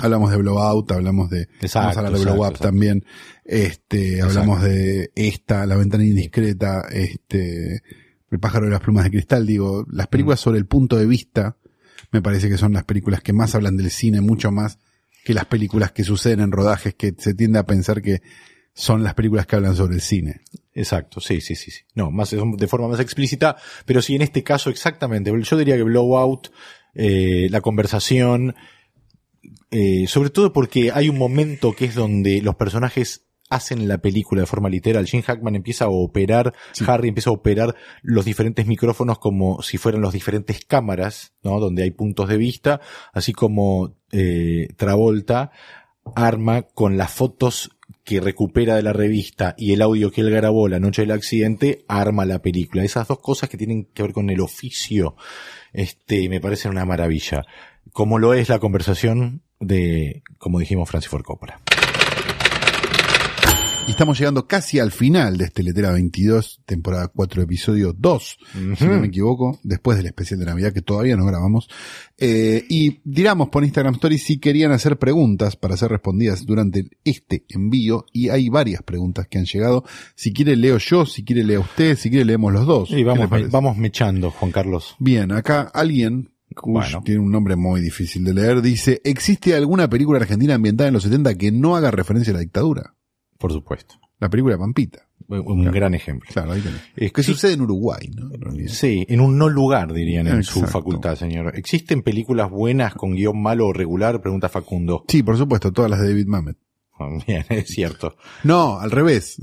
[SPEAKER 1] hablamos de Blowout, hablamos de,
[SPEAKER 2] Exacto,
[SPEAKER 1] vamos a hablar de
[SPEAKER 2] exacto,
[SPEAKER 1] Blow Up
[SPEAKER 2] exacto.
[SPEAKER 1] también, este,
[SPEAKER 2] Exacto.
[SPEAKER 1] hablamos de esta, La ventana indiscreta, este, El pájaro de las plumas de cristal, digo, las películas sobre el punto de vista, me parece que son las películas que más hablan del cine, mucho más que las películas que suceden en rodajes, que se tiende a pensar que son las películas que hablan sobre el cine.
[SPEAKER 2] Exacto, sí, sí, sí, sí. No, más de forma más explícita, pero sí en este caso exactamente. Yo diría que Blowout, eh, la conversación, eh, sobre todo porque hay un momento que es donde los personajes hacen la película de forma literal. Jim Hackman empieza a operar, Harry empieza a operar los diferentes micrófonos como si fueran las diferentes cámaras, ¿no? Donde hay puntos de vista, así como eh, Travolta arma con las fotos que recupera de la revista y el audio que él grabó la noche del accidente, arma la película. Esas dos cosas que tienen que ver con el oficio, este, me parecen una maravilla. Como lo es la conversación de, como dijimos, Francis Ford Coppola.
[SPEAKER 1] Y estamos llegando casi al final de este Letera 22, temporada 4, episodio 2, si no me equivoco, después del especial de Navidad que todavía no grabamos. Eh, y diramos por Instagram Stories si querían hacer preguntas para ser respondidas durante este envío. Y hay varias preguntas que han llegado. Si quiere leo yo, si quiere lea usted, si quiere leemos los dos.
[SPEAKER 2] Y
[SPEAKER 1] ¿Qué
[SPEAKER 2] vamos, vamos mechando, Juan Carlos.
[SPEAKER 1] Bien, acá alguien,
[SPEAKER 2] Bueno.
[SPEAKER 1] tiene un nombre muy difícil de leer, dice, ¿existe alguna película argentina ambientada en los 70 que no haga referencia a la dictadura?
[SPEAKER 2] Por supuesto.
[SPEAKER 1] La película Pampita.
[SPEAKER 2] Un un
[SPEAKER 1] Claro.
[SPEAKER 2] gran ejemplo.
[SPEAKER 1] Claro, ahí tenés.
[SPEAKER 2] Es
[SPEAKER 1] Que
[SPEAKER 2] sí-
[SPEAKER 1] sucede en Uruguay, ¿no? En.
[SPEAKER 2] Sí, en un no lugar, dirían en su facultad, señor. ¿Existen películas buenas con guion malo o regular? Pregunta Facundo.
[SPEAKER 1] Sí, por supuesto, todas las de David Mamet.
[SPEAKER 2] Bien, es cierto.
[SPEAKER 1] No, al revés.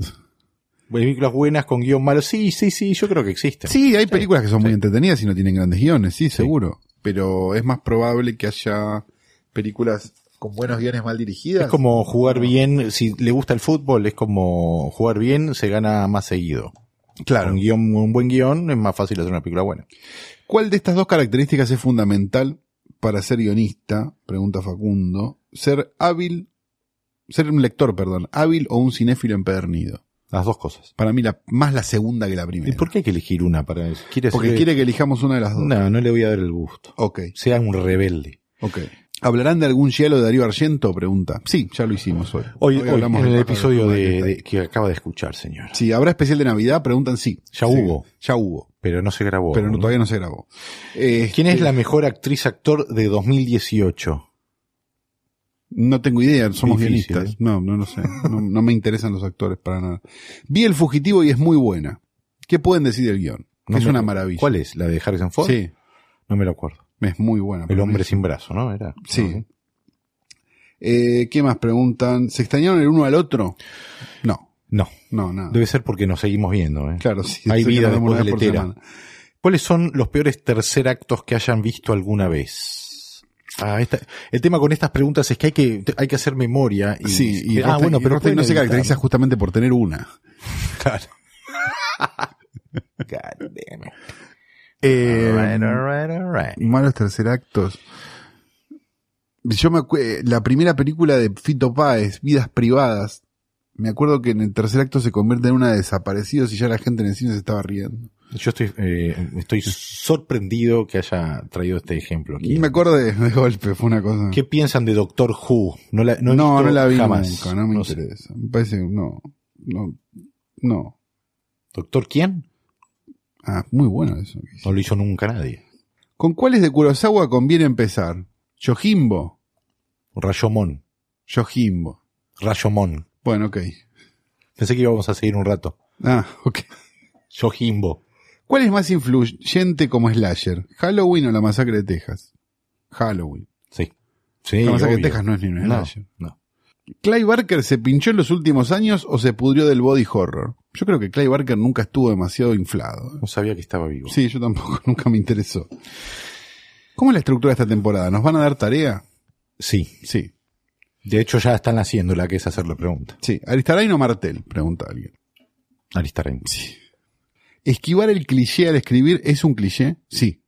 [SPEAKER 2] Películas buenas con guion malo. Sí, sí, sí, yo creo que existen.
[SPEAKER 1] Sí, hay películas que son muy entretenidas y no tienen grandes guiones, sí, seguro. Pero es más probable que haya películas con buenos guiones mal dirigidas.
[SPEAKER 2] Es como jugar bien, si le gusta el fútbol, es como jugar bien, se gana más seguido.
[SPEAKER 1] Claro.
[SPEAKER 2] Un guion, un buen guion, es más fácil hacer una película buena.
[SPEAKER 1] ¿Cuál de estas dos características es fundamental para ser guionista? Pregunta Facundo. Ser hábil, ser un lector, perdón, hábil o un cinéfilo empedernido.
[SPEAKER 2] Las dos cosas.
[SPEAKER 1] Para mí la, más la segunda que la
[SPEAKER 2] ¿Y
[SPEAKER 1] primera.
[SPEAKER 2] por qué hay que elegir una para eso? ¿Quiere
[SPEAKER 1] Porque quiere que elijamos una de las dos.
[SPEAKER 2] No, no le voy a dar el gusto.
[SPEAKER 1] Ok,
[SPEAKER 2] Sea un rebelde.
[SPEAKER 1] ok. ¿Hablarán de algún hielo de Darío Argento? Pregunta. Sí, ya lo hicimos hoy.
[SPEAKER 2] Hoy, hoy,
[SPEAKER 1] hablamos
[SPEAKER 2] en el episodio
[SPEAKER 1] de
[SPEAKER 2] que acaba de escuchar, señor.
[SPEAKER 1] Sí, ¿habrá especial de Navidad? Preguntan sí.
[SPEAKER 2] Ya
[SPEAKER 1] Sí,
[SPEAKER 2] hubo.
[SPEAKER 1] Ya hubo.
[SPEAKER 2] Pero no se grabó.
[SPEAKER 1] Pero no- todavía no se grabó. Este,
[SPEAKER 2] ¿Quién es la mejor actriz actor de 2018?
[SPEAKER 1] No tengo idea, somos
[SPEAKER 2] Difícil,
[SPEAKER 1] guionistas.
[SPEAKER 2] ¿eh?
[SPEAKER 1] No, no lo sé. No, no me interesan los actores para nada. Vi El Fugitivo y es muy buena. ¿Qué pueden decir del guion?
[SPEAKER 2] No
[SPEAKER 1] es una maravilla.
[SPEAKER 2] ¿Cuál es? ¿La de Harrison Ford?
[SPEAKER 1] Sí,
[SPEAKER 2] No me lo acuerdo.
[SPEAKER 1] es muy buena.
[SPEAKER 2] El hombre sin brazo, ¿no? Era.
[SPEAKER 1] Sí.
[SPEAKER 2] ¿no?
[SPEAKER 1] Eh, ¿Qué más preguntan? ¿Se extrañaron el uno al otro? No,
[SPEAKER 2] No.
[SPEAKER 1] no, nada.
[SPEAKER 2] Debe ser porque nos seguimos viendo, ¿eh?
[SPEAKER 1] Claro, sí.
[SPEAKER 2] Hay vida después de letera. ¿Cuáles son los peores tercer actos que hayan visto alguna vez? Ah, esta- el tema con estas preguntas es que hay que, hay que hacer memoria. Y,
[SPEAKER 1] Sí, y
[SPEAKER 2] ah, bueno, pero
[SPEAKER 1] no se
[SPEAKER 2] evitar.
[SPEAKER 1] caracteriza justamente por tener una.
[SPEAKER 2] Claro. God damn it.
[SPEAKER 1] Eh. Malos tercer actos. Yo me acuerdo, la primera película de Fito Páez, Vidas Privadas, me acuerdo que en el tercer acto se convierte en una de desaparecidos y ya la gente en el cine se estaba riendo.
[SPEAKER 2] Yo estoy, eh, estoy sorprendido que haya traído este ejemplo aquí.
[SPEAKER 1] Y me acuerdo de, golpe, fue una cosa.
[SPEAKER 2] ¿Qué piensan de Doctor Who? No la, no,
[SPEAKER 1] No, la vi
[SPEAKER 2] jamás.
[SPEAKER 1] nunca, no me interesa. Me parece, no, no, no.
[SPEAKER 2] ¿Doctor quién?
[SPEAKER 1] Ah, muy bueno eso.
[SPEAKER 2] No lo hizo nunca nadie.
[SPEAKER 1] ¿Con cuáles de Kurosawa conviene empezar? Yojimbo.
[SPEAKER 2] Rayomon.
[SPEAKER 1] Yojimbo.
[SPEAKER 2] Rayomon.
[SPEAKER 1] Bueno, ok.
[SPEAKER 2] Pensé que íbamos a seguir un rato.
[SPEAKER 1] Ah, ok.
[SPEAKER 2] Yojimbo.
[SPEAKER 1] ¿Cuál es más influyente como slasher? ¿Halloween o la masacre de Texas? Halloween.
[SPEAKER 2] Sí. Sí,
[SPEAKER 1] la masacre de. Texas no es ni un slasher.
[SPEAKER 2] no.
[SPEAKER 1] ¿Clay Barker se pinchó en los últimos años o se pudrió del body horror? Yo creo que Clay Barker nunca estuvo demasiado inflado.
[SPEAKER 2] No sabía que estaba vivo.
[SPEAKER 1] Sí, yo tampoco, nunca me interesó. ¿Cómo es la estructura de esta temporada? ¿Nos van a dar tarea?
[SPEAKER 2] Sí.
[SPEAKER 1] Sí.
[SPEAKER 2] De hecho, ya están haciendo la que es hacer la pregunta.
[SPEAKER 1] Sí. ¿Aristarain o Martel? Pregunta alguien.
[SPEAKER 2] Aristarén.
[SPEAKER 1] ¿Esquivar el cliché al escribir es un cliché? Sí.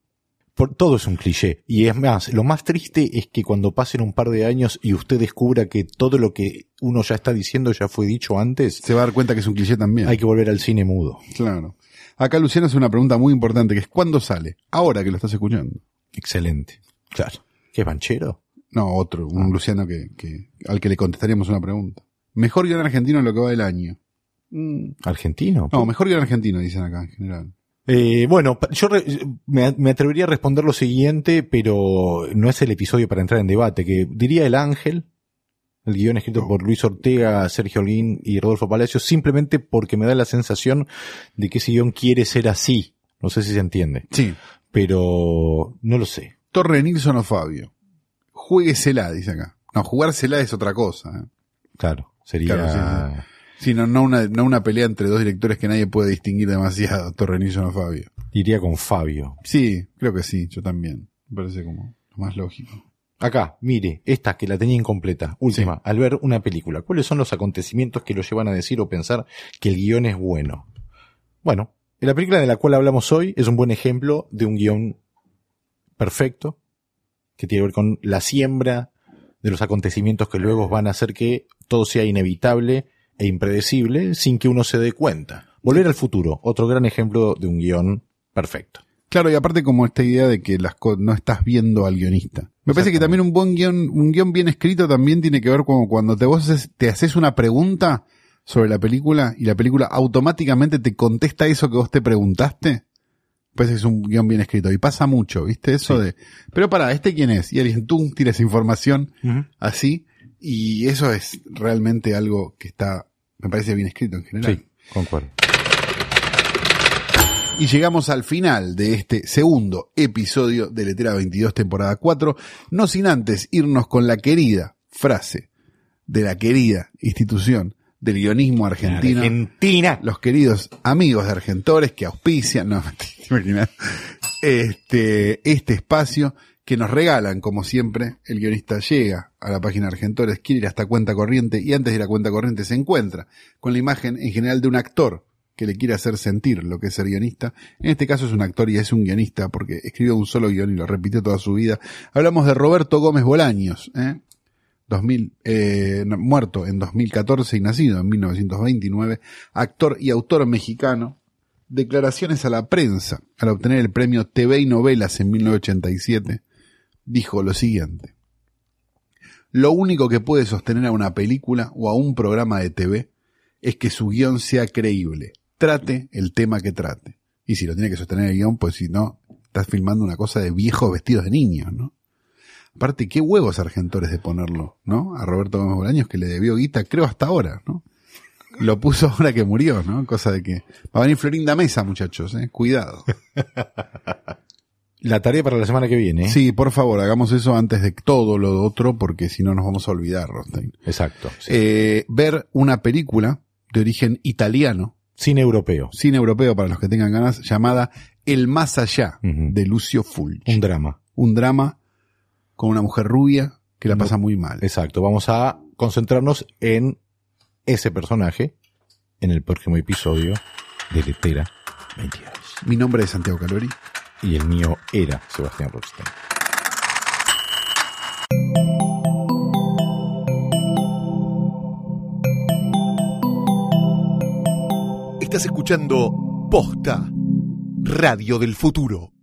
[SPEAKER 2] Por, todo es un cliché. Y es más, lo más triste es que cuando pasen un par de años y usted descubra que todo lo que uno ya está diciendo ya fue dicho antes,
[SPEAKER 1] Se va a dar cuenta que es un cliché también.
[SPEAKER 2] hay que volver al cine mudo.
[SPEAKER 1] Claro. Acá Luciano hace una pregunta muy importante que es ¿cuándo sale? Ahora que lo estás escuchando.
[SPEAKER 2] Excelente. Claro. ¿Qué banchero?
[SPEAKER 1] No, otro, un Luciano que, que, al que le contestaríamos una pregunta. Mejor guion argentino en lo que va del año. Mm.
[SPEAKER 2] ¿Argentino?
[SPEAKER 1] No, mejor guion argentino, dicen acá en general.
[SPEAKER 2] Eh, bueno, yo re- me, me atrevería a responder lo siguiente, pero no es el episodio para entrar en debate, que diría El Ángel, el guion escrito por Luis Ortega, Sergio Holguín y Rodolfo Palacios, simplemente porque me da la sensación de que ese guion quiere ser así. No sé si se entiende,
[SPEAKER 1] Sí.
[SPEAKER 2] pero no lo sé.
[SPEAKER 1] Torre Nilsson o Fabio. Jueguesela, dice acá. No, jugársela es otra cosa. ¿eh?
[SPEAKER 2] Claro, sería...
[SPEAKER 1] Claro, sí, Sí, no, no, una, no una pelea entre dos directores que nadie puede distinguir demasiado, Torre Nilsson o Fabio.
[SPEAKER 2] Iría con Fabio.
[SPEAKER 1] Sí, creo que sí, yo también. Me parece como lo más lógico.
[SPEAKER 2] Acá, mire, esta que la tenía incompleta. Última, al ver una película, ¿cuáles son los acontecimientos que lo llevan a decir o pensar que el guion es bueno? Bueno, la película de la cual hablamos hoy es un buen ejemplo de un guion perfecto, que tiene que ver con la siembra de los acontecimientos que luego van a hacer que todo sea inevitable e impredecible sin que uno se dé cuenta. Volver al futuro, otro gran ejemplo de un guion perfecto.
[SPEAKER 1] Claro, y aparte como esta idea de que las co- no estás viendo al guionista. Me parece que también un buen guion, un guion bien escrito también tiene que ver como cuando te vos haces- te haces una pregunta sobre la película y la película automáticamente te contesta eso que vos te preguntaste. Pues es un guion bien escrito. Y pasa mucho, ¿viste? Eso
[SPEAKER 2] Sí.
[SPEAKER 1] de, pero para, ¿este quién es? Y alguien tú tira esa información así. Y eso es realmente algo que está, me parece bien escrito en general.
[SPEAKER 2] Sí, concuerdo.
[SPEAKER 1] Y llegamos al final de este segundo episodio de Letera 22 temporada 4, no sin antes irnos con la querida frase de la querida institución del guionismo argentino,
[SPEAKER 2] Argentina.
[SPEAKER 1] los queridos amigos de Argentores que auspician, no, este, este espacio que nos regalan, como siempre, el guionista llega a la página Argentores, quiere ir hasta cuenta corriente y antes de la cuenta corriente se encuentra con la imagen en general de un actor que le quiere hacer sentir lo que es ser guionista. En este caso es un actor y es un guionista porque escribió un solo guion y lo repitió toda su vida. Hablamos de Roberto Gómez Bolaños, ¿eh? 2000, eh, muerto en 2014 y nacido en 1929, actor y autor mexicano. Declaraciones a la prensa al obtener el premio TV y Novelas en 1987, dijo lo siguiente. lo único que puede sostener a una película o a un programa de TV es que su guion sea creíble. Trate el tema que trate. Y si lo tiene que sostener el guion, pues si no, estás filmando una cosa de viejos vestidos de niños, ¿no? Aparte, qué huevos argentores de ponerlo, ¿no? A Roberto Gómez Bolaños que le debió guita, creo hasta ahora, ¿no? Lo puso ahora que murió, ¿no? Cosa de que va a venir Florinda Mesa, muchachos, ¿eh? Cuidado.
[SPEAKER 2] La tarea para la semana que viene.
[SPEAKER 1] Sí, por favor, hagamos eso antes de todo lo otro, porque si no nos vamos a olvidar, Rostein.
[SPEAKER 2] Exacto. sí.
[SPEAKER 1] Eh, ver una película de origen italiano,
[SPEAKER 2] Cine europeo.
[SPEAKER 1] cine europeo para los que tengan ganas, llamada El Más Allá, de Lucio Fulci.
[SPEAKER 2] Un drama.
[SPEAKER 1] Un drama con una mujer rubia que la
[SPEAKER 2] No.
[SPEAKER 1] pasa muy mal.
[SPEAKER 2] Exacto. Vamos a concentrarnos en ese personaje en el próximo episodio de Letera 22.
[SPEAKER 1] Mi nombre es Santiago Calori.
[SPEAKER 2] Y el mío era Sebastián Rothstein.
[SPEAKER 1] Estás escuchando Posta, Radio del Futuro.